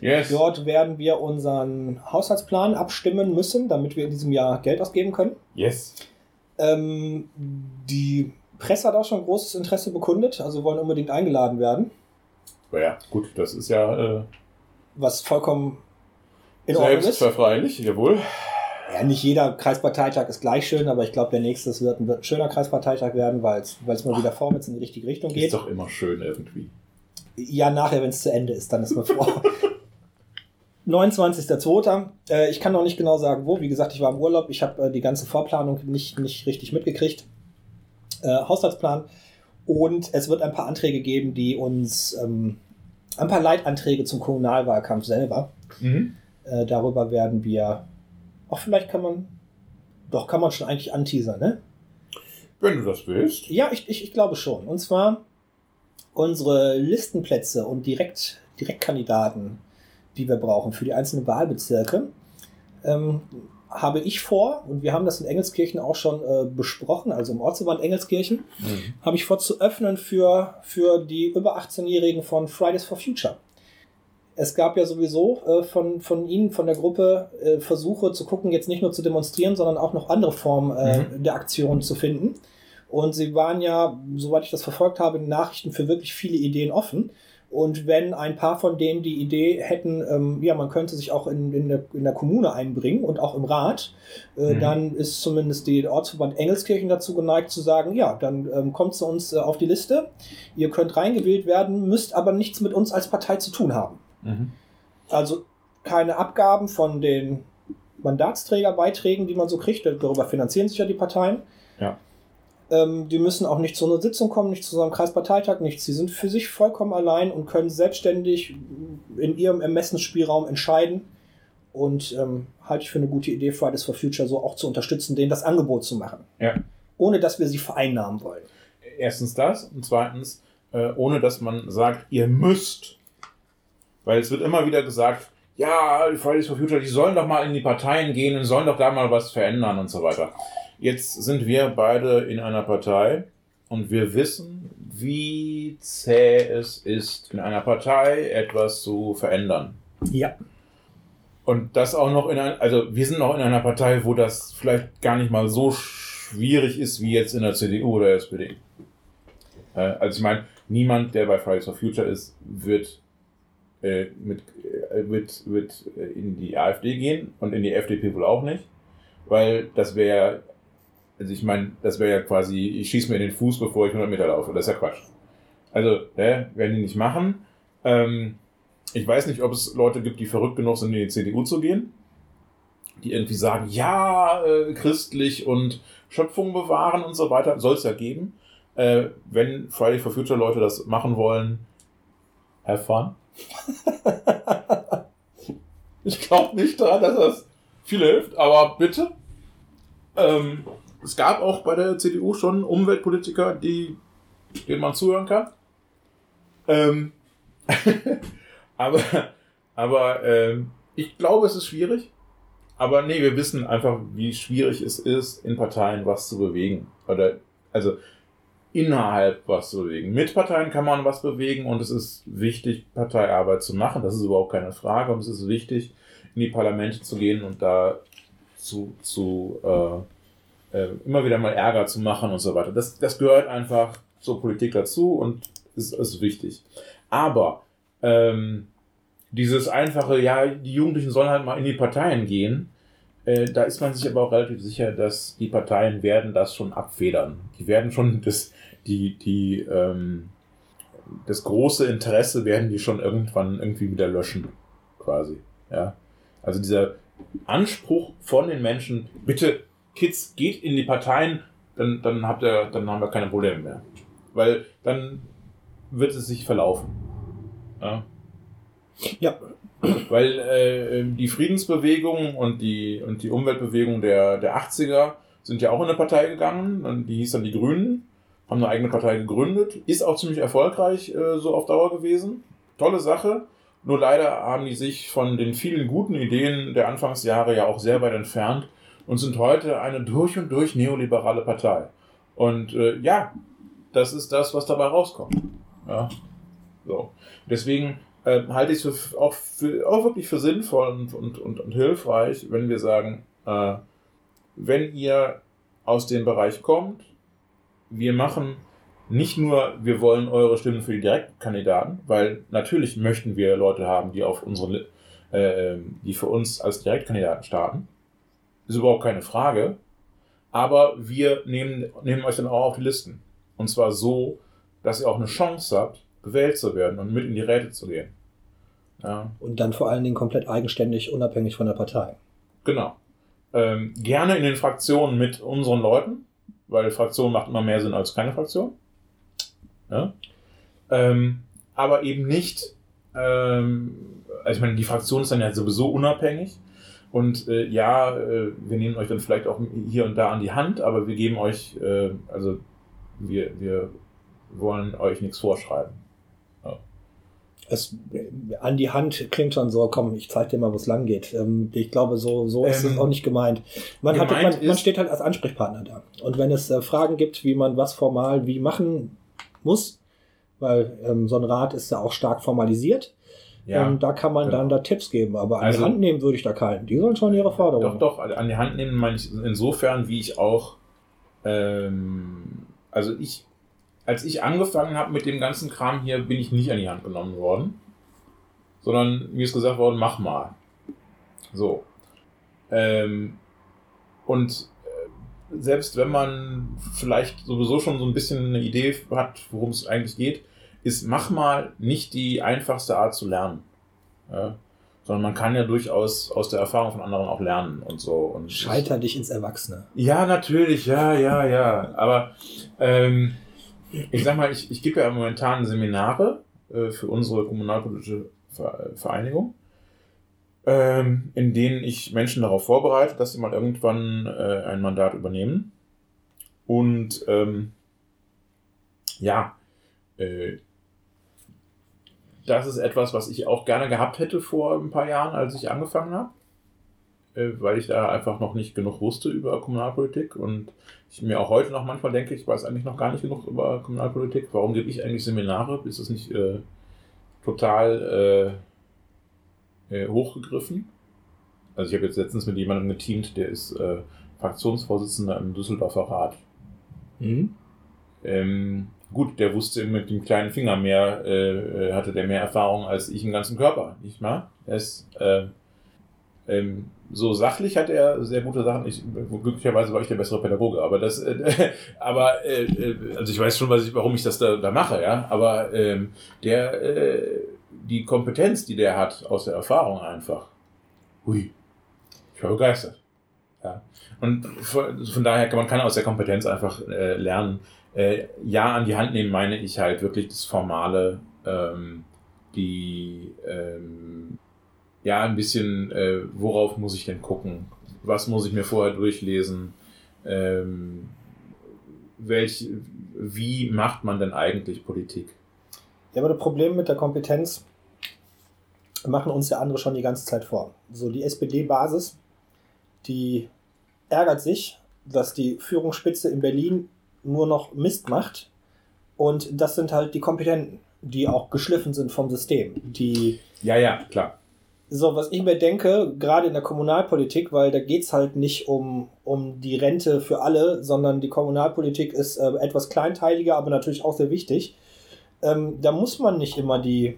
A: Yes. Dort werden wir unseren Haushaltsplan abstimmen müssen, damit wir in diesem Jahr Geld ausgeben können.
B: Yes.
A: Ähm, die Presse hat auch schon großes Interesse bekundet, also wollen unbedingt eingeladen werden.
B: Ja, gut, das ist ja. Äh,
A: Was vollkommen
B: in Ordnung ist. Jawohl.
A: Ja, nicht jeder Kreisparteitag ist gleich schön, aber ich glaube, der nächste wird ein, wird ein schöner Kreisparteitag werden, weil es mal wieder vorwärts in die richtige Richtung geht.
B: Ist doch immer schön irgendwie.
A: Ja, nachher, wenn es zu Ende ist, dann ist man froh. 29.02. Äh, ich kann noch nicht genau sagen, wo. Wie gesagt, ich war im Urlaub. Ich habe äh, die ganze Vorplanung nicht, nicht richtig mitgekriegt. Äh, Haushaltsplan. Und es wird ein paar Anträge geben, die uns, ähm, ein paar Leitanträge zum Kommunalwahlkampf selber. Mhm. Äh, darüber werden wir Ach, vielleicht kann man. Doch, kann man schon eigentlich anteasern, ne?
B: Wenn du das willst.
A: Ja, ich, ich, ich glaube schon. Und zwar unsere Listenplätze und Direkt, Direktkandidaten, die wir brauchen für die einzelnen Wahlbezirke, ähm, habe ich vor, und wir haben das in Engelskirchen auch schon äh, besprochen, also im Ortsverband Engelskirchen, mhm. habe ich vor zu öffnen für, für die über 18-Jährigen von Fridays for Future es gab ja sowieso äh, von, von Ihnen, von der Gruppe, äh, Versuche zu gucken, jetzt nicht nur zu demonstrieren, sondern auch noch andere Formen äh, mhm. der Aktion zu finden. Und Sie waren ja, soweit ich das verfolgt habe, in den Nachrichten für wirklich viele Ideen offen. Und wenn ein paar von denen die Idee hätten, ähm, ja, man könnte sich auch in, in, der, in der Kommune einbringen und auch im Rat, äh, mhm. dann ist zumindest die Ortsverband Engelskirchen dazu geneigt zu sagen, ja, dann ähm, kommt zu uns äh, auf die Liste, ihr könnt reingewählt werden, müsst aber nichts mit uns als Partei zu tun haben. Mhm. Also keine Abgaben von den Mandatsträgerbeiträgen, die man so kriegt, darüber finanzieren sich ja die Parteien.
B: Ja.
A: Ähm, die müssen auch nicht zu einer Sitzung kommen, nicht zu einem Kreisparteitag, nichts. Sie sind für sich vollkommen allein und können selbstständig in ihrem Ermessensspielraum entscheiden. Und ähm, halte ich für eine gute Idee, Fridays for Future so auch zu unterstützen, denen das Angebot zu machen.
B: Ja.
A: Ohne dass wir sie vereinnahmen wollen.
B: Erstens das und zweitens, äh, ohne dass man sagt, ihr müsst. Weil es wird immer wieder gesagt, ja, Fridays for Future, die sollen doch mal in die Parteien gehen und sollen doch da mal was verändern und so weiter. Jetzt sind wir beide in einer Partei und wir wissen, wie zäh es ist, in einer Partei etwas zu verändern.
A: Ja.
B: Und das auch noch in einer, also wir sind noch in einer Partei, wo das vielleicht gar nicht mal so schwierig ist wie jetzt in der CDU oder der SPD. Äh, also ich meine, niemand, der bei Fridays for Future ist, wird äh, mit, äh, wird, wird äh, in die AfD gehen und in die FDP wohl auch nicht, weil das wäre, also ich meine, das wäre ja quasi, ich schieße mir in den Fuß, bevor ich 100 Meter laufe. Das ist ja Quatsch. Also, ne, werden die nicht machen. Ähm, ich weiß nicht, ob es Leute gibt, die verrückt genug sind, in die CDU zu gehen, die irgendwie sagen, ja, äh, christlich und Schöpfung bewahren und so weiter, soll es ja geben. Äh, wenn Friday for Future Leute das machen wollen, have fun. ich glaube nicht daran, dass das viel hilft, aber bitte. Ähm, es gab auch bei der CDU schon Umweltpolitiker, die, denen man zuhören kann. Ähm, aber aber ähm, ich glaube, es ist schwierig. Aber nee, wir wissen einfach, wie schwierig es ist, in Parteien was zu bewegen. Oder, also innerhalb was zu bewegen. Mit Parteien kann man was bewegen und es ist wichtig, Parteiarbeit zu machen. Das ist überhaupt keine Frage. Und es ist wichtig, in die Parlamente zu gehen und da zu, zu äh, äh, immer wieder mal Ärger zu machen und so weiter. Das, das gehört einfach zur Politik dazu und ist, ist wichtig. Aber ähm, dieses einfache, ja, die Jugendlichen sollen halt mal in die Parteien gehen, äh, da ist man sich aber auch relativ sicher, dass die Parteien werden das schon abfedern. Die werden schon das, die, die, ähm, das große Interesse werden die schon irgendwann irgendwie wieder löschen, quasi. Ja. Also dieser Anspruch von den Menschen, bitte, Kids, geht in die Parteien, dann, dann habt ihr, dann haben wir keine Probleme mehr. Weil dann wird es sich verlaufen. Ja.
A: Ja,
B: weil äh, die Friedensbewegung und die, und die Umweltbewegung der, der 80er sind ja auch in eine Partei gegangen, und die hieß dann die Grünen, haben eine eigene Partei gegründet, ist auch ziemlich erfolgreich äh, so auf Dauer gewesen. Tolle Sache. Nur leider haben die sich von den vielen guten Ideen der Anfangsjahre ja auch sehr weit entfernt und sind heute eine durch und durch neoliberale Partei. Und äh, ja, das ist das, was dabei rauskommt. Ja. So. Deswegen äh, halte ich es auch, auch wirklich für sinnvoll und, und, und, und hilfreich, wenn wir sagen, äh, wenn ihr aus dem Bereich kommt, wir machen nicht nur, wir wollen eure Stimmen für die Direktkandidaten, weil natürlich möchten wir Leute haben, die auf unsere, äh, die für uns als Direktkandidaten starten. Ist überhaupt keine Frage. Aber wir nehmen, nehmen euch dann auch auf die Listen. Und zwar so, dass ihr auch eine Chance habt, gewählt zu werden und mit in die Räte zu gehen.
A: Ja. Und dann vor allen Dingen komplett eigenständig, unabhängig von der Partei.
B: Genau. Ähm, gerne in den Fraktionen mit unseren Leuten, weil Fraktion macht immer mehr Sinn als keine Fraktion. Ja? Ähm, aber eben nicht, ähm, also ich meine, die Fraktion ist dann ja sowieso unabhängig. Und äh, ja, äh, wir nehmen euch dann vielleicht auch hier und da an die Hand, aber wir geben euch, äh, also wir, wir wollen euch nichts vorschreiben
A: es an die Hand klingt schon so, komm, ich zeig dir mal, wo es lang geht. Ähm, ich glaube, so, so ist es ähm, auch nicht gemeint. Man, gemeint hat, man, man steht halt als Ansprechpartner da. Und wenn es äh, Fragen gibt, wie man was formal wie machen muss, weil ähm, so ein Rat ist ja auch stark formalisiert, ja, ähm, da kann man genau. dann da Tipps geben. Aber an also, die Hand nehmen würde ich da keinen. Die sollen schon ihre Forderungen.
B: Doch, doch, an die Hand nehmen meine ich insofern, wie ich auch, ähm, also ich als ich angefangen habe mit dem ganzen Kram hier, bin ich nicht an die Hand genommen worden, sondern mir ist gesagt worden, mach mal. So. Ähm, und äh, selbst wenn man vielleicht sowieso schon so ein bisschen eine Idee hat, worum es eigentlich geht, ist mach mal nicht die einfachste Art zu lernen. Ja? sondern man kann ja durchaus aus der Erfahrung von anderen auch lernen und so. Und
A: Scheiter dich ins Erwachsene.
B: Ja, natürlich, ja, ja, ja. Aber ähm, ich sag mal, ich, ich gebe ja momentan Seminare äh, für unsere kommunalpolitische Vereinigung, ähm, in denen ich Menschen darauf vorbereite, dass sie mal irgendwann äh, ein Mandat übernehmen. Und ähm, ja, äh, das ist etwas, was ich auch gerne gehabt hätte vor ein paar Jahren, als ich angefangen habe, äh, weil ich da einfach noch nicht genug wusste über Kommunalpolitik und ich mir auch heute noch manchmal denke, ich weiß eigentlich noch gar nicht genug über Kommunalpolitik. Warum gebe ich eigentlich Seminare? Ist es nicht äh, total äh, äh, hochgegriffen? Also ich habe jetzt letztens mit jemandem geteamt, der ist äh, Fraktionsvorsitzender im Düsseldorfer Rat. Mhm. Ähm, gut, der wusste mit dem kleinen Finger mehr, äh, hatte der mehr Erfahrung als ich im ganzen Körper, nicht? Er ist, äh, ähm, so sachlich hat er sehr gute Sachen. Ich, glücklicherweise war ich der bessere Pädagoge, aber das, äh, aber äh, äh, also ich weiß schon, was ich, warum ich das da, da mache, ja. Aber ähm, der, äh, die Kompetenz, die der hat aus der Erfahrung einfach, hui, ich war begeistert. Ja. Und von, von daher kann man kann aus der Kompetenz einfach äh, lernen. Äh, ja, an die Hand nehmen meine ich halt wirklich das Formale, ähm, die ähm, ja ein bisschen, äh, worauf muss ich denn gucken? Was muss ich mir vorher durchlesen? Ähm, welch, wie macht man denn eigentlich Politik?
A: Ja, aber das Problem mit der Kompetenz machen uns ja andere schon die ganze Zeit vor. So die SPD-Basis, die ärgert sich, dass die Führungsspitze in Berlin nur noch Mist macht. Und das sind halt die Kompetenten, die auch geschliffen sind vom System. Die
B: ja, ja, klar.
A: So, was ich mir denke, gerade in der Kommunalpolitik, weil da geht es halt nicht um, um die Rente für alle, sondern die Kommunalpolitik ist äh, etwas kleinteiliger, aber natürlich auch sehr wichtig. Ähm, da muss man nicht immer die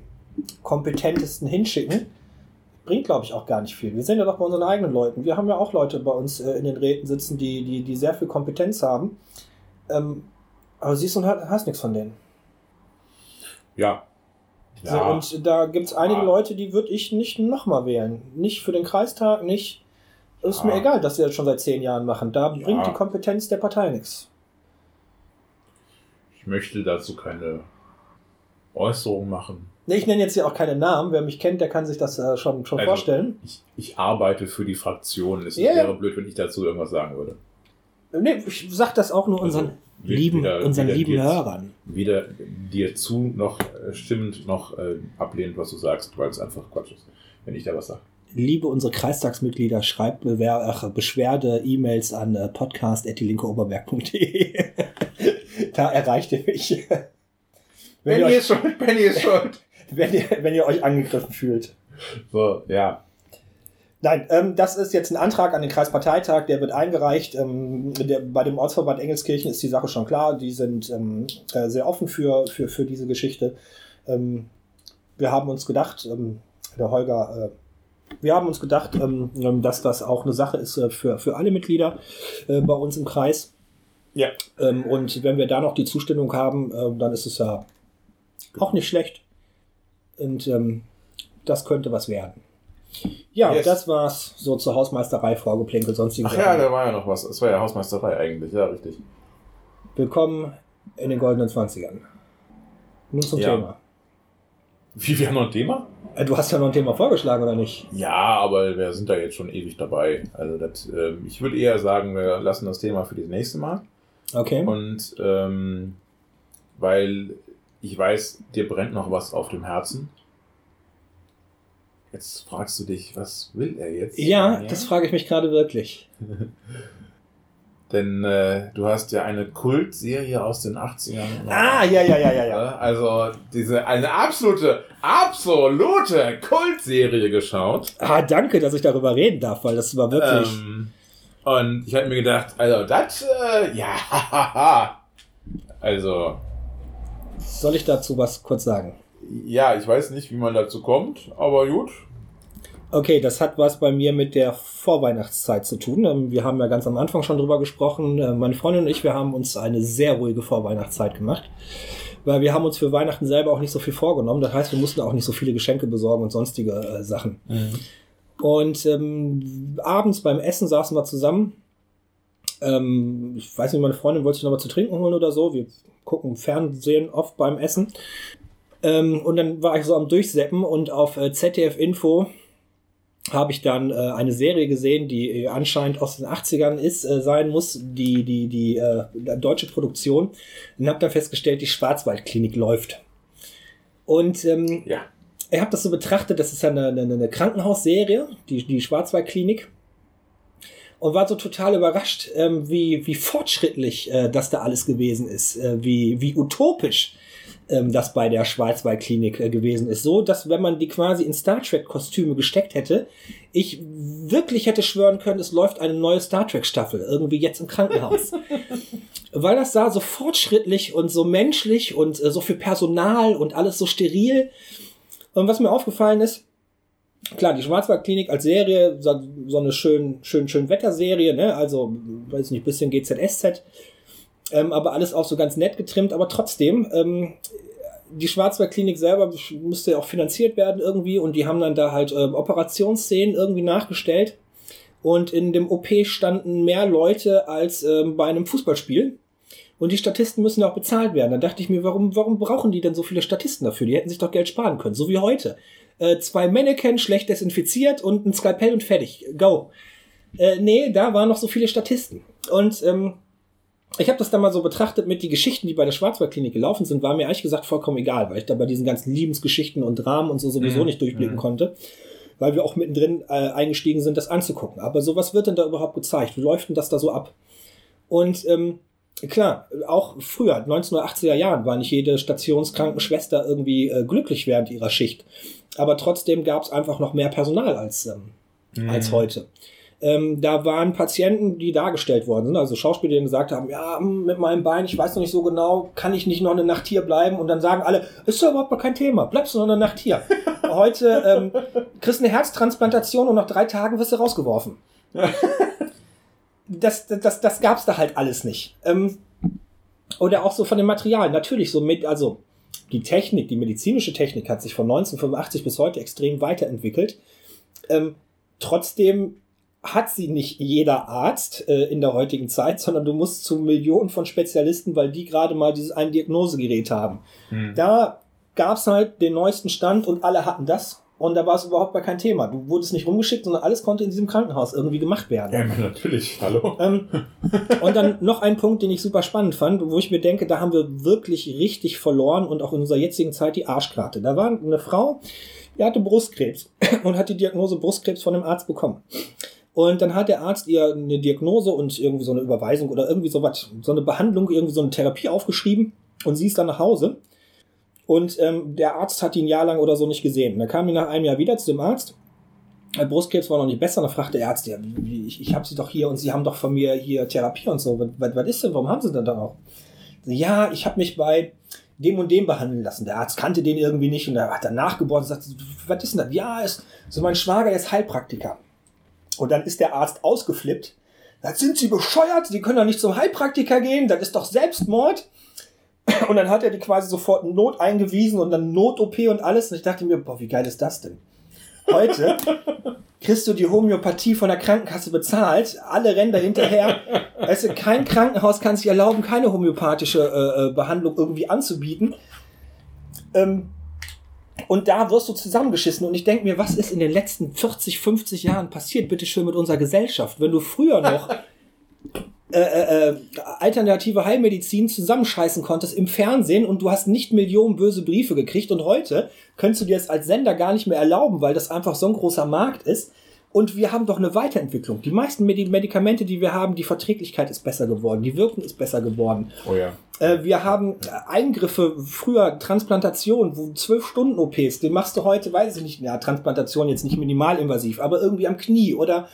A: kompetentesten hinschicken, bringt, glaube ich, auch gar nicht viel. Wir sehen ja doch bei unseren eigenen Leuten. Wir haben ja auch Leute bei uns äh, in den Räten sitzen, die, die, die sehr viel Kompetenz haben. Ähm, aber siehst du, hast nichts von denen.
B: Ja.
A: ja. Und da gibt es einige ja. Leute, die würde ich nicht nochmal wählen. Nicht für den Kreistag, nicht. Ist ja. mir egal, dass sie das schon seit zehn Jahren machen. Da bringt die Kompetenz der Partei nichts.
B: Ich möchte dazu keine Äußerung machen.
A: Nee, ich nenne jetzt hier auch keine Namen. Wer mich kennt, der kann sich das äh, schon, schon also, vorstellen.
B: Ich, ich, arbeite für die Fraktion. Es yeah. wäre blöd, wenn ich dazu irgendwas sagen würde.
A: Nee, ich sag das auch nur unseren also, lieben, wieder, unseren lieben dir, Hörern.
B: Weder dir zu noch äh, stimmend noch äh, ablehnend, was du sagst, weil es einfach Quatsch ist, wenn ich da was sage.
A: Liebe unsere Kreistagsmitglieder, schreibt Bewer ach, Beschwerde, E-Mails an äh, podcast.dielinkeoberberg.de. da erreicht ihr mich.
B: Benny ist schuld, Benny ist schuld
A: wenn ihr, wenn ihr euch angegriffen fühlt.
B: So, ja.
A: Nein, ähm, das ist jetzt ein Antrag an den Kreisparteitag, der wird eingereicht. Ähm, der, bei dem Ortsverband Engelskirchen ist die Sache schon klar. Die sind ähm, äh, sehr offen für, für, für diese Geschichte. Ähm, wir haben uns gedacht, ähm, der Holger, äh, wir haben uns gedacht, ähm, dass das auch eine Sache ist äh, für, für alle Mitglieder äh, bei uns im Kreis.
B: Ja.
A: und wenn wir da noch die Zustimmung haben, äh, dann ist es ja auch nicht schlecht. Und das könnte was werden. Ja, yes. das war's so zur Hausmeisterei vorgeplänkelt, sonstiges.
B: Ach ja, da war ja noch was. Es war ja Hausmeisterei eigentlich, ja, richtig.
A: Willkommen in den goldenen 20ern. Nun zum ja. Thema.
B: Wie, wir haben noch ein Thema?
A: Äh, du hast ja noch ein Thema vorgeschlagen, oder nicht?
B: Ja, aber wir sind da jetzt schon ewig dabei. Also das, äh, ich würde eher sagen, wir lassen das Thema für das nächste Mal.
A: Okay.
B: Und ähm, weil ich weiß, dir brennt noch was auf dem Herzen. Jetzt fragst du dich, was will er jetzt?
A: Ja, das frage ich mich gerade wirklich.
B: Denn äh, du hast ja eine Kultserie aus den 80ern.
A: Ah, ja, ja, ja, ja, ja.
B: Also diese eine absolute, absolute Kultserie geschaut.
A: Ah, danke, dass ich darüber reden darf, weil das war wirklich. Ähm,
B: und ich habe mir gedacht, also das, äh, ja, also
A: soll ich dazu was kurz sagen?
B: Ja, ich weiß nicht, wie man dazu kommt, aber gut.
A: Okay, das hat was bei mir mit der Vorweihnachtszeit zu tun. Ähm, wir haben ja ganz am Anfang schon drüber gesprochen. Äh, meine Freundin und ich, wir haben uns eine sehr ruhige Vorweihnachtszeit gemacht. weil wir haben uns für Weihnachten selber auch nicht so viel vorgenommen. Das heißt, wir mussten auch nicht so viele Geschenke besorgen und sonstige äh, Sachen. Mhm. Und ähm, abends beim Essen saßen wir zusammen. Ähm, ich weiß nicht, meine Freundin wollte sich noch was zu trinken holen oder so. Wir gucken Fernsehen oft beim Essen. Ähm, und dann war ich so am Durchseppen und auf äh, ZDF Info habe ich dann äh, eine Serie gesehen, die äh, anscheinend aus den 80ern ist, äh, sein muss, die, die, die äh, deutsche Produktion. Und habe dann festgestellt, die Schwarzwaldklinik läuft. Und ähm, ja. ich habe das so betrachtet, das ist ja eine, eine, eine Krankenhausserie, die, die Schwarzwaldklinik. Und war so total überrascht, ähm, wie, wie fortschrittlich äh, das da alles gewesen ist, äh, wie, wie utopisch ähm, das bei der Schwarzwaldklinik äh, gewesen ist. So, dass wenn man die quasi in Star Trek-Kostüme gesteckt hätte, ich wirklich hätte schwören können, es läuft eine neue Star Trek-Staffel, irgendwie jetzt im Krankenhaus. Weil das sah so fortschrittlich und so menschlich und äh, so viel Personal und alles so steril. Und was mir aufgefallen ist, klar, die Schwarzwaldklinik als Serie, so, eine schön, schön, schön Wetterserie, ne? Also, weiß nicht, bisschen GZSZ. Ähm, aber alles auch so ganz nett getrimmt, aber trotzdem, ähm, die Schwarzwaldklinik selber musste ja auch finanziert werden irgendwie und die haben dann da halt ähm, Operationsszenen irgendwie nachgestellt. Und in dem OP standen mehr Leute als ähm, bei einem Fußballspiel. Und die Statisten müssen auch bezahlt werden. Da dachte ich mir, warum, warum brauchen die denn so viele Statisten dafür? Die hätten sich doch Geld sparen können, so wie heute. Äh, zwei Mannequin, schlecht desinfiziert und ein Skalpell und fertig. Go. Äh, nee, da waren noch so viele Statisten. Und ähm, ich habe das dann mal so betrachtet mit die Geschichten, die bei der Schwarzwaldklinik gelaufen sind, war mir ehrlich gesagt vollkommen egal, weil ich da bei diesen ganzen Liebensgeschichten und Dramen und so sowieso mhm. nicht durchblicken mhm. konnte, weil wir auch mittendrin äh, eingestiegen sind, das anzugucken. Aber so was wird denn da überhaupt gezeigt? Wie läuft denn das da so ab? Und ähm, klar, auch früher, 1980er Jahren, war nicht jede Stationskrankenschwester irgendwie äh, glücklich während ihrer Schicht. Aber trotzdem gab es einfach noch mehr Personal als, ähm, mhm. als heute. Ähm, da waren Patienten, die dargestellt worden sind, also Schauspieler, die gesagt haben, ja, hm, mit meinem Bein, ich weiß noch nicht so genau, kann ich nicht noch eine Nacht hier bleiben? Und dann sagen alle, ist doch überhaupt kein Thema, bleibst du noch eine Nacht hier. Heute ähm, kriegst du eine Herztransplantation und nach drei Tagen wirst du rausgeworfen. das, das, das, das gab's da halt alles nicht. Ähm, oder auch so von dem Material, natürlich so mit, also die Technik, die medizinische Technik hat sich von 1985 bis heute extrem weiterentwickelt. Ähm, trotzdem hat sie nicht jeder Arzt äh, in der heutigen Zeit, sondern du musst zu Millionen von Spezialisten, weil die gerade mal dieses ein Diagnosegerät haben. Hm. Da gab es halt den neuesten Stand und alle hatten das. Und da war es überhaupt gar kein Thema. Du wurdest nicht rumgeschickt, sondern alles konnte in diesem Krankenhaus irgendwie gemacht werden.
B: Ja, natürlich. Hallo.
A: Ähm, und dann noch ein Punkt, den ich super spannend fand, wo ich mir denke, da haben wir wirklich richtig verloren und auch in unserer jetzigen Zeit die Arschkarte. Da war eine Frau, die hatte Brustkrebs und hat die Diagnose Brustkrebs von einem Arzt bekommen. Und dann hat der Arzt ihr eine Diagnose und irgendwie so eine Überweisung oder irgendwie so was, so eine Behandlung, irgendwie so eine Therapie aufgeschrieben und sie ist dann nach Hause. Und ähm, der Arzt hat ihn ein Jahr lang oder so nicht gesehen. Dann kam die nach einem Jahr wieder zu dem Arzt. Der Brustkrebs war noch nicht besser. Dann fragte der Arzt, ja, ich, ich habe sie doch hier und sie haben doch von mir hier Therapie und so. Was, was ist denn? Warum haben sie denn da auch? Ja, ich habe mich bei dem und dem behandeln lassen. Der Arzt kannte den irgendwie nicht und er hat dann nachgebohrt und sagt, was ist denn das? Ja, ist so mein Schwager, der ist Heilpraktiker. Und dann ist der Arzt ausgeflippt. Da sind Sie bescheuert, Sie können doch nicht zum Heilpraktiker gehen, das ist doch Selbstmord. Und dann hat er die quasi sofort Not eingewiesen und dann Not-OP und alles. Und ich dachte mir, boah, wie geil ist das denn? Heute kriegst du die Homöopathie von der Krankenkasse bezahlt, alle rennen da hinterher. Weißt du, kein Krankenhaus kann sich erlauben, keine homöopathische äh, äh Behandlung irgendwie anzubieten. Ähm, und da wirst du zusammengeschissen. Und ich denke mir, was ist in den letzten 40, 50 Jahren passiert, bitteschön, mit unserer Gesellschaft? Wenn du früher noch äh, äh, äh, alternative Heilmedizin zusammenscheißen konntest im Fernsehen und du hast nicht Millionen böse Briefe gekriegt und heute könntest du dir das als Sender gar nicht mehr erlauben, weil das einfach so ein großer Markt ist. Und wir haben doch eine Weiterentwicklung. Die meisten Medikamente, die wir haben, die Verträglichkeit ist besser geworden, die Wirkung ist besser geworden.
B: Oh ja.
A: Äh, wir haben Eingriffe, früher Transplantation, wo zwölf Stunden OPs, den machst du heute, weiß ich nicht, ja, Transplantation jetzt nicht minimalinvasiv, aber irgendwie am Knie oder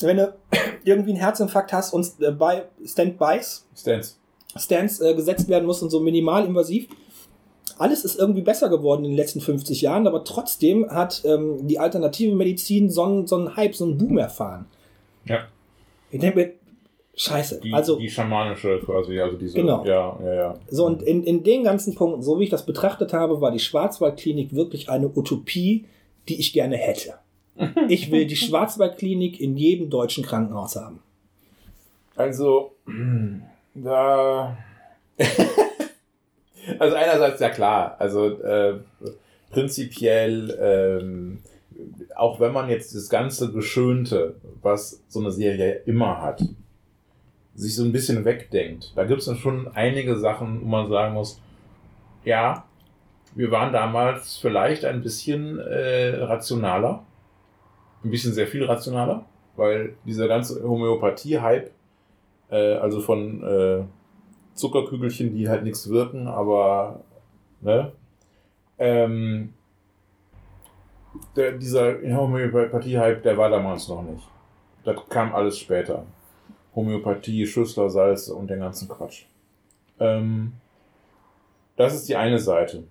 A: wenn du irgendwie einen Herzinfarkt hast und äh, bei Stand-bys,
B: Stands,
A: Stands äh, gesetzt werden muss und so minimalinvasiv. Alles ist irgendwie besser geworden in den letzten 50 Jahren, aber trotzdem hat ähm, die alternative Medizin so einen, so einen Hype, so einen Boom erfahren.
B: Ja.
A: Ich denke mir, scheiße.
B: Die,
A: also,
B: die schamanische quasi, also diese.
A: Genau.
B: Ja, ja, ja.
A: so und in, in den ganzen Punkten, so wie ich das betrachtet habe, war die Schwarzwaldklinik wirklich eine Utopie, die ich gerne hätte. Ich will die Schwarzwaldklinik in jedem deutschen Krankenhaus haben.
B: Also, da. also, einerseits ja klar, also äh, prinzipiell, ähm, auch wenn man jetzt das ganze Geschönte, was so eine Serie immer hat, sich so ein bisschen wegdenkt, da gibt es dann schon einige Sachen, wo man sagen muss, ja, wir waren damals vielleicht ein bisschen äh, rationaler, ein bisschen sehr viel rationaler, weil dieser ganze Homöopathie-Hype äh, also von äh, Zuckerkügelchen, die halt nichts wirken, aber ne? Ähm, der, dieser Homöopathie-Hype, der war damals noch nicht. Da kam alles später. Homöopathie, Schüssler, Salz und den ganzen Quatsch. Ähm, das ist die eine Seite.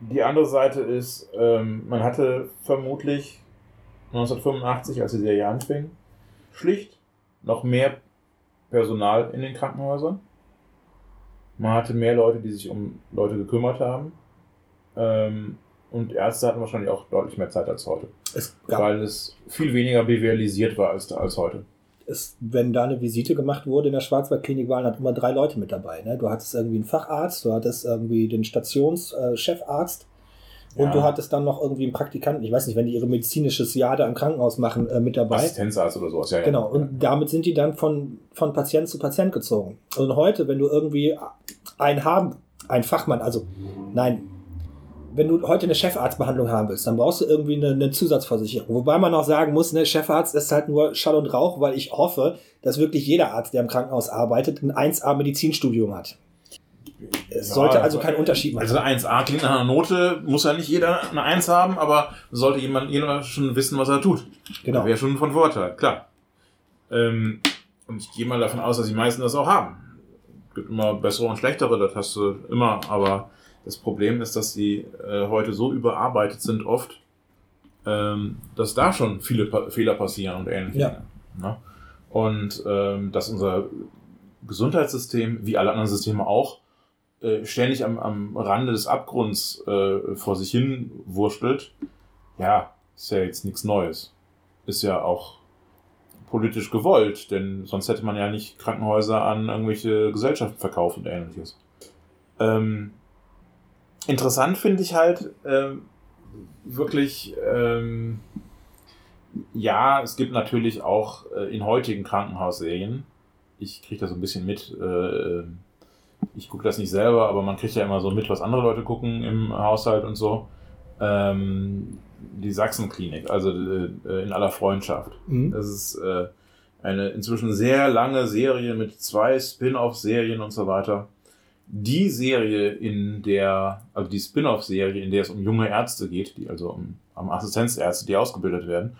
B: Die andere Seite ist, ähm, man hatte vermutlich 1985, als die Serie anfing, schlicht noch mehr Personal in den Krankenhäusern. Man hatte mehr Leute, die sich um Leute gekümmert haben. Ähm, und Ärzte hatten wahrscheinlich auch deutlich mehr Zeit als heute.
A: Es
B: Weil es viel weniger BWLisiert war als, als heute.
A: Es, wenn da eine Visite gemacht wurde in der Schwarzwaldklinik, waren halt immer drei Leute mit dabei. Ne? Du hattest irgendwie einen Facharzt, du hattest irgendwie den Stationschefarzt äh, und
B: Ja.
A: du hattest dann noch irgendwie einen Praktikanten, ich weiß nicht, wenn die ihre medizinisches Jahr da im Krankenhaus machen, äh, mit dabei.
B: Assistenzarzt oder sowas, ja. ja.
A: Genau, und damit sind die dann von, von Patient zu Patient gezogen. Und heute, wenn du irgendwie einen haben, einen Fachmann, also nein, wenn du heute eine Chefarztbehandlung haben willst, dann brauchst du irgendwie eine, eine Zusatzversicherung. Wobei man auch sagen muss, ne, Chefarzt ist halt nur Schall und Rauch, weil ich hoffe, dass wirklich jeder Arzt, der im Krankenhaus arbeitet, ein 1A-Medizinstudium hat. Es
B: Ja,
A: sollte also
B: also-
A: keinen Unterschied machen.
B: Also 1A klingt nach einer Note, muss ja nicht jeder eine 1 haben, aber sollte jemand jeder schon wissen, was er tut.
A: Genau.
B: Wäre schon von Vorteil, klar. Ähm, und ich gehe mal davon aus, dass die meisten das auch haben. Es gibt immer bessere und schlechtere, das hast du immer, aber das Problem ist, dass die äh, heute so überarbeitet sind oft, ähm, dass da schon viele pa Fehler passieren und ähnliches.
A: Ja.
B: Ne? Und ähm, dass unser Gesundheitssystem, wie alle anderen Systeme auch, äh, ständig am, am Rande des Abgrunds äh, vor sich hin wurschtelt, ja, ist ja jetzt nichts Neues. Ist ja auch politisch gewollt, denn sonst hätte man ja nicht Krankenhäuser an irgendwelche Gesellschaften verkauft und ähnliches. Ähm, interessant finde ich halt ähm, wirklich, ähm, ja, es gibt natürlich auch äh, in heutigen Krankenhausserien, ich kriege das so ein bisschen mit, äh, ich gucke das nicht selber, aber man kriegt ja immer so mit, was andere Leute gucken im Haushalt und so. Ähm, die Sachsenklinik, also äh, in aller Freundschaft.
A: Mhm.
B: Das ist äh, eine inzwischen sehr lange Serie mit zwei Spin-off-Serien und so weiter. Die Serie, in der, also die Spin-off-Serie, in der es um junge Ärzte geht, die also um, um Assistenzärzte, die ausgebildet werden,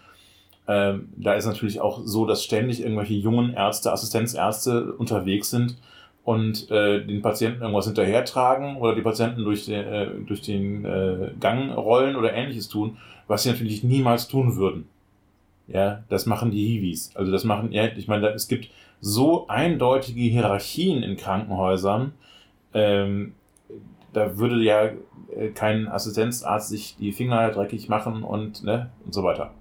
B: ähm, da ist natürlich auch so, dass ständig irgendwelche jungen Ärzte, Assistenzärzte unterwegs sind und äh, den Patienten irgendwas hinterhertragen oder die Patienten durch den, äh, durch den äh, Gang rollen oder ähnliches tun, was sie natürlich niemals tun würden. Ja, das machen die Hiwis. Also das machen, ja, ich meine, es gibt so eindeutige Hierarchien in Krankenhäusern, ähm, da würde ja äh, kein Assistenzarzt sich die Finger dreckig machen und, ne, und so weiter.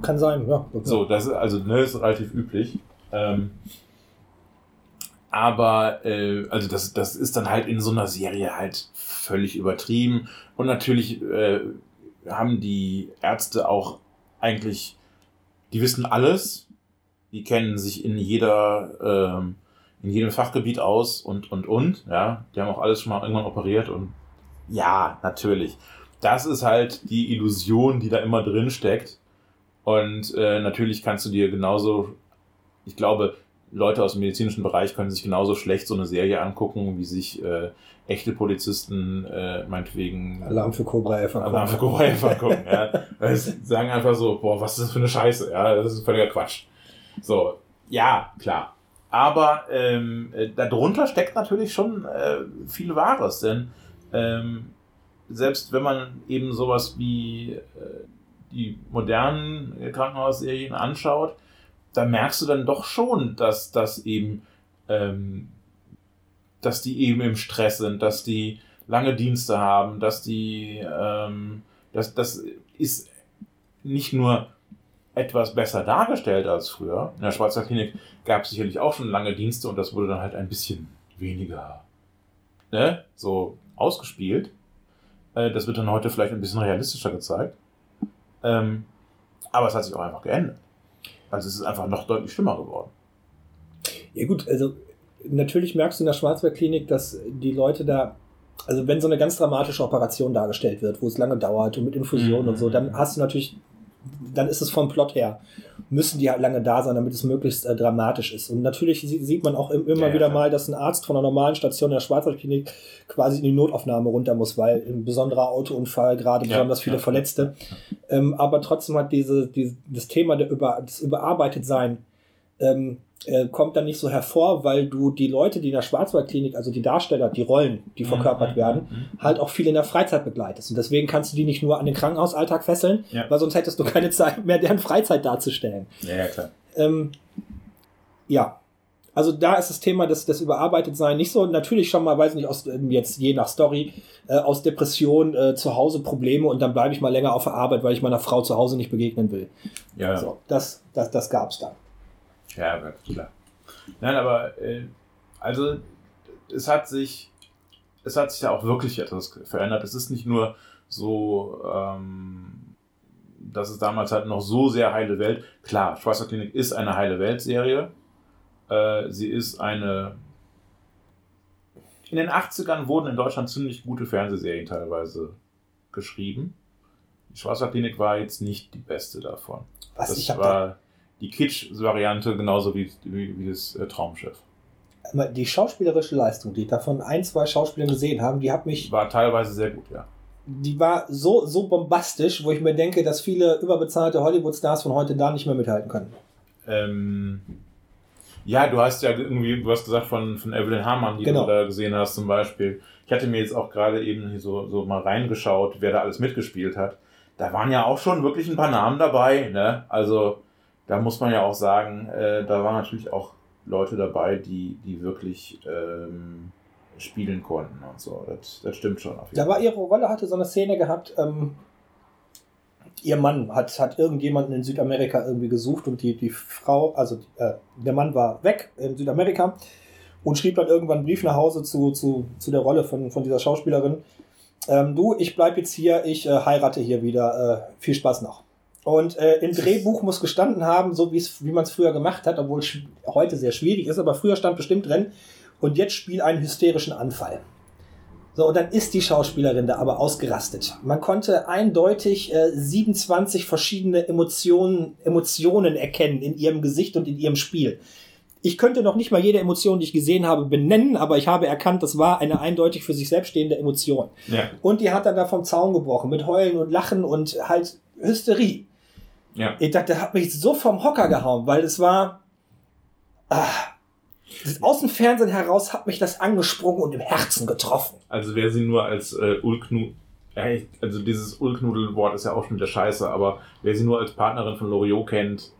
A: Kann sein, ja.
B: So, das ist also ne, ist relativ üblich. Ähm, aber äh, also das, das ist dann halt in so einer Serie halt völlig übertrieben. Und natürlich äh, haben die Ärzte auch eigentlich, die wissen alles, die kennen sich in jeder, ähm, in jedem Fachgebiet aus und und und, ja, die haben auch alles schon mal irgendwann operiert und ja, natürlich. Das ist halt die Illusion, die da immer drin steckt. Und äh, natürlich kannst du dir genauso, ich glaube, Leute aus dem medizinischen Bereich können sich genauso schlecht so eine Serie angucken, wie sich äh, echte Polizisten äh, meinetwegen
A: Alarm für Cobra 11
B: Alarm für Cobra Elf angucken. ja. Sie sagen einfach so, boah, was ist das für eine Scheiße? Ja, das ist völliger Quatsch. So, ja, klar. Aber ähm, äh, darunter steckt natürlich schon äh, viel Wahres, denn ähm, selbst wenn man eben sowas wie äh, die modernen Krankenhausserien anschaut, da merkst du dann doch schon, dass das eben, ähm, dass die eben im Stress sind, dass die lange Dienste haben, dass die, ähm, das, das ist nicht nur etwas besser dargestellt als früher. In der Schweizer Klinik gab es sicherlich auch schon lange Dienste und das wurde dann halt ein bisschen weniger ne, so ausgespielt. Äh, das wird dann heute vielleicht ein bisschen realistischer gezeigt. Ähm, aber es hat sich auch einfach geändert. Also es ist einfach noch deutlich schlimmer geworden.
A: Ja gut, also natürlich merkst du in der Schwarzwaldklinik, dass die Leute da, also wenn so eine ganz dramatische Operation dargestellt wird, wo es lange dauert und mit Infusionen mhm. und so, dann hast du natürlich dann ist es vom Plot her, müssen die halt lange da sein, damit es möglichst äh, dramatisch ist. Und natürlich sieht man auch immer ja, wieder ja. mal, dass ein Arzt von einer normalen Station in der Schwarzwaldklinik quasi in die Notaufnahme runter muss, weil ein besonderer Autounfall, gerade ja, besonders viele Verletzte. Ähm, aber trotzdem hat diese, diese, das Thema der Über, des Überarbeitetsein ähm, äh, kommt dann nicht so hervor, weil du die Leute, die in der Schwarzwaldklinik, also die Darsteller, die Rollen, die verkörpert mhm. werden, mhm. halt auch viel in der Freizeit begleitest. Und deswegen kannst du die nicht nur an den Krankenhausalltag fesseln, ja. weil sonst hättest du keine Zeit mehr, deren Freizeit darzustellen.
B: Ja, ja klar.
A: Ähm, ja. Also da ist das Thema des, des Überarbeitetsein nicht so. Natürlich schon mal, weiß nicht, aus ähm, jetzt je nach Story, äh, aus Depression äh, zu Hause Probleme und dann bleibe ich mal länger auf der Arbeit, weil ich meiner Frau zu Hause nicht begegnen will. Ja. So, das, das, das gab es dann.
B: Ja, klar. Nein, aber äh, also es hat sich, es hat sich ja auch wirklich etwas verändert. Es ist nicht nur so, ähm, dass es damals halt noch so sehr heile Welt. Klar, Schweizer Klinik ist eine heile Welt-Serie. Äh, sie ist eine. In den 80ern wurden in Deutschland ziemlich gute Fernsehserien teilweise geschrieben. Die Schweizer Klinik war jetzt nicht die beste davon. Was das ich war die Kitsch-Variante genauso wie, wie, wie das äh, Traumschiff.
A: Die schauspielerische Leistung, die ich davon ein, zwei Schauspielern gesehen haben, die hat mich.
B: War teilweise sehr gut, ja.
A: Die war so, so bombastisch, wo ich mir denke, dass viele überbezahlte Hollywood-Stars von heute da nicht mehr mithalten können.
B: Ähm, ja, du hast ja irgendwie, du hast gesagt von, von Evelyn Hamann, die genau. du da gesehen hast zum Beispiel. Ich hatte mir jetzt auch gerade eben hier so, so mal reingeschaut, wer da alles mitgespielt hat. Da waren ja auch schon wirklich ein paar Namen dabei, ne? Also, da muss man ja auch sagen, äh, da waren natürlich auch Leute dabei, die, die wirklich ähm, spielen konnten und so. Das, das stimmt schon.
A: da war ihre Rolle, hatte so eine Szene gehabt, ähm, ihr Mann hat, hat irgendjemanden in Südamerika irgendwie gesucht und die, die Frau, also äh, der Mann war weg in Südamerika und schrieb dann irgendwann einen Brief nach Hause zu, zu, zu der Rolle von, von dieser Schauspielerin. Ähm, du, ich bleib jetzt hier, ich äh, heirate hier wieder. Äh, viel Spaß noch. Und äh, im Drehbuch muss gestanden haben, so wie man es früher gemacht hat, obwohl es heute sehr schwierig ist, aber früher stand bestimmt drin, und jetzt spiel einen hysterischen Anfall. So, und dann ist die Schauspielerin da aber ausgerastet. Man konnte eindeutig äh, 27 verschiedene Emotionen, Emotionen erkennen in ihrem Gesicht und in ihrem Spiel. Ich könnte noch nicht mal jede Emotion, die ich gesehen habe, benennen, aber ich habe erkannt, das war eine eindeutig für sich selbst stehende Emotion. Ja. Und die hat dann da vom Zaun gebrochen mit Heulen und Lachen und halt Hysterie. Ja. Ich dachte, der hat mich so vom Hocker gehauen, weil es war. Ah, aus dem Fernsehen heraus hat mich das angesprungen und im Herzen getroffen.
B: Also wer sie nur als äh, Ulknudel, also dieses Ulknudel-Wort ist ja auch schon wieder scheiße, aber wer sie nur als Partnerin von Loriot kennt,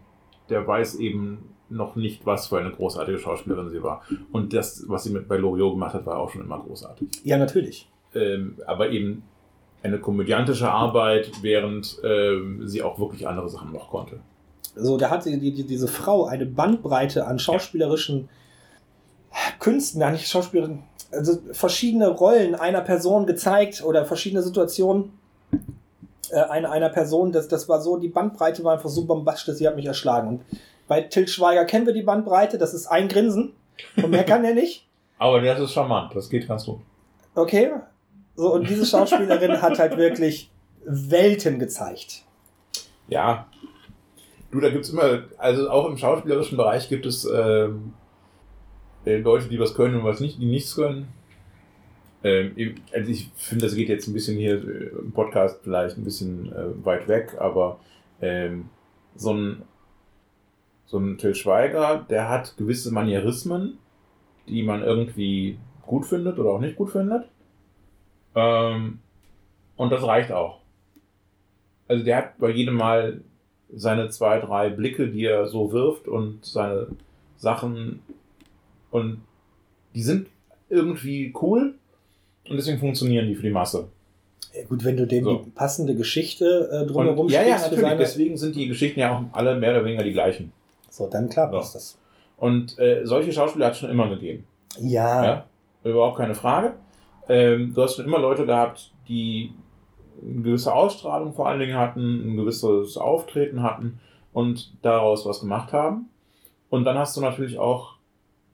B: der weiß eben noch nicht, was für eine großartige Schauspielerin sie war. Und das, was sie mit bei Loriot gemacht hat, war auch schon immer großartig.
A: Ja, natürlich.
B: Ähm, aber eben eine komödiantische Arbeit, während ähm, sie auch wirklich andere Sachen noch konnte.
A: So, da hat die, die, diese Frau eine Bandbreite an schauspielerischen Künsten, ja nicht Schauspielerin, also verschiedene Rollen einer Person gezeigt oder verschiedene Situationen äh, einer, einer Person. Das, das war so, die Bandbreite war einfach so bombastisch, sie hat mich erschlagen. Und bei Til Schweiger kennen wir die Bandbreite, das ist ein Grinsen und mehr kann er nicht.
B: Aber das ist charmant, das geht ganz gut.
A: Okay, so, und diese Schauspielerin hat halt wirklich Welten gezeigt.
B: Ja. Du, da gibt es immer, also auch im schauspielerischen Bereich gibt es ähm, äh, Leute, die was können und was nicht, die nichts können. Ähm, also ich finde, das geht jetzt ein bisschen hier äh, im Podcast vielleicht ein bisschen äh, weit weg, aber ähm, so ein so ein Till Schweiger, der hat gewisse Manierismen, die man irgendwie gut findet oder auch nicht gut findet. Ähm, und das reicht auch. Also der hat bei jedem Mal seine zwei, drei Blicke, die er so wirft und seine Sachen und die sind irgendwie cool und deswegen funktionieren die für die Masse.
A: Ja, gut, wenn du dem
B: So.
A: die passende Geschichte äh, drumherum
B: ja, ja, natürlich.
A: seine-
B: Deswegen sind die Geschichten ja auch alle mehr oder weniger die gleichen.
A: So, dann klar
B: So.
A: das.
B: Und äh, solche Schauspieler hat es schon immer gegeben.
A: Ja,
B: Ja, überhaupt keine Frage. Ähm, du hast schon immer Leute gehabt, die eine gewisse Ausstrahlung vor allen Dingen hatten, ein gewisses Auftreten hatten und daraus was gemacht haben. Und dann hast du natürlich auch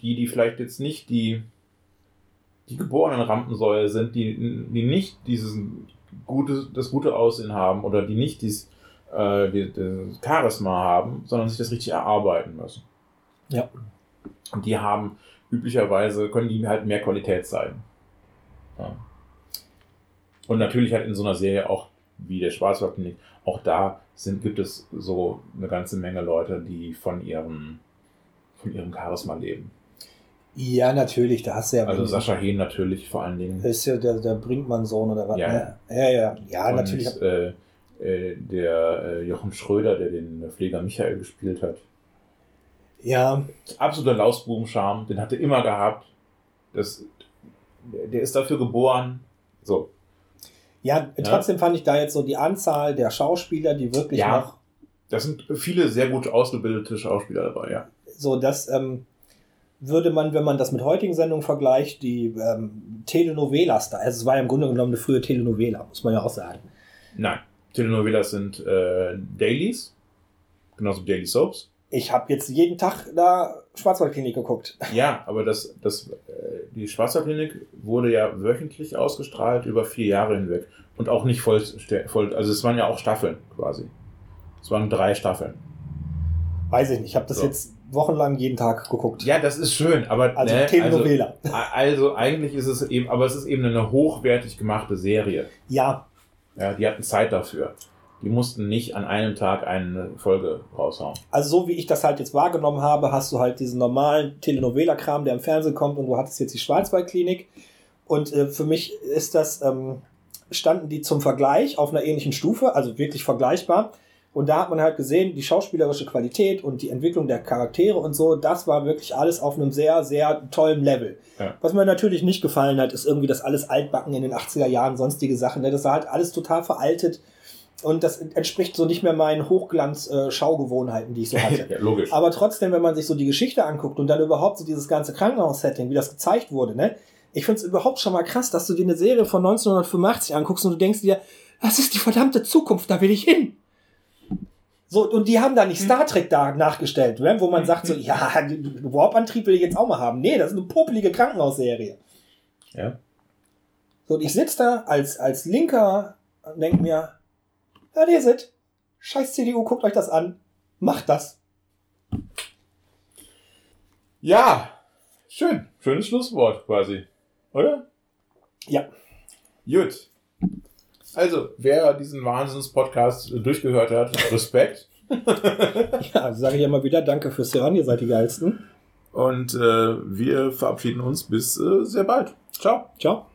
B: die, die vielleicht jetzt nicht die, die geborenen Rampensäue sind, die, die nicht dieses gute, das gute Aussehen haben oder die nicht dieses äh, die, das Charisma haben, sondern sich das richtig erarbeiten müssen.
A: Ja.
B: Und die haben üblicherweise, können die halt mehr Qualität zeigen. Ja. Und natürlich halt in so einer Serie auch wie der Schwarzwaldklinik, auch da sind, gibt es so eine ganze Menge Leute, die von ihrem, von ihrem Charisma leben.
A: ja, natürlich, da hast du ja.
B: Also Sascha Hehn natürlich vor allen Dingen.
A: ist ja der, der Brinkmann-Sohn oder was?
B: Ja.
A: ne? ja, ja. Ja,
B: und,
A: natürlich.
B: Äh, äh, der äh, Jochen Schröder, der den Pfleger Michael gespielt hat.
A: Ja,
B: absoluter Lausbubenscharme, den hat er immer gehabt. Das, der, ist dafür geboren. So.
A: ja, trotzdem fand ich da jetzt so die Anzahl der Schauspieler, die wirklich
B: Ja.
A: noch
B: Das sind viele sehr gut ausgebildete Schauspieler dabei, ja.
A: so, das ähm, würde man, wenn man das mit heutigen Sendungen vergleicht, die ähm, Telenovelas da, also es war ja im Grunde genommen eine frühe Telenovela, muss man ja auch sagen.
B: Nein. Telenovelas sind äh, Dailies, genauso wie Daily Soaps.
A: Ich habe jetzt jeden Tag da Schwarzwaldklinik geguckt.
B: Ja, aber das, das, äh, die Schwarzwaldklinik wurde ja wöchentlich ausgestrahlt über vier Jahre hinweg. Und auch nicht voll, voll also es waren ja auch Staffeln quasi. Es waren drei Staffeln.
A: Weiß ich nicht, ich habe das
B: So.
A: jetzt wochenlang jeden Tag geguckt.
B: Ja, das ist schön, aber
A: also
B: ne,
A: Telenovela.
B: Also, also eigentlich ist es eben, aber es ist eben eine hochwertig gemachte Serie.
A: ja,
B: Ja, die hatten Zeit dafür. Die mussten nicht an einem Tag eine Folge raushauen.
A: also so wie ich das halt jetzt wahrgenommen habe, hast du halt diesen normalen Telenovela-Kram, der im Fernsehen kommt und du hattest jetzt die Schwarzwaldklinik. Und äh, für mich ist das, ähm, standen die zum Vergleich auf einer ähnlichen Stufe, also wirklich vergleichbar. Und da hat man halt gesehen, die schauspielerische Qualität und die Entwicklung der Charaktere und so, das war wirklich alles auf einem sehr, sehr tollen Level.
B: Ja.
A: Was mir natürlich nicht gefallen hat, ist irgendwie das alles altbacken in den 80er Jahren, sonstige Sachen. Ne? Das war halt alles total veraltet. Und das entspricht so nicht mehr meinen Hochglanz-Schaugewohnheiten, die ich so hatte.
B: ja, logisch.
A: Aber trotzdem, wenn man sich so die Geschichte anguckt und dann überhaupt so dieses ganze Krankenhaus-Setting, wie das gezeigt wurde, ne? Ich finde es überhaupt schon mal krass, dass du dir eine Serie von 1985 anguckst und du denkst dir, das ist die verdammte Zukunft, da will ich hin. So, und die haben da nicht Star Trek da nachgestellt, ne? wo man sagt so, ja, Warp-Antrieb will ich jetzt auch mal haben. Nee, das ist eine popelige Krankenhausserie.
B: ja.
A: So, und ich sitze da als, als Linker und denk mir, ja, ihr seid, scheiß CDU, guckt euch das an, macht das.
B: ja, schön. Schönes Schlusswort quasi. Oder?
A: Ja.
B: Gut. Also, wer diesen Wahnsinns-Podcast durchgehört hat, Respekt.
A: Ja, sage ich ja mal wieder, danke fürs Hören, ihr seid die geilsten.
B: Und äh, wir verabschieden uns bis äh, sehr bald. Ciao.
A: Ciao.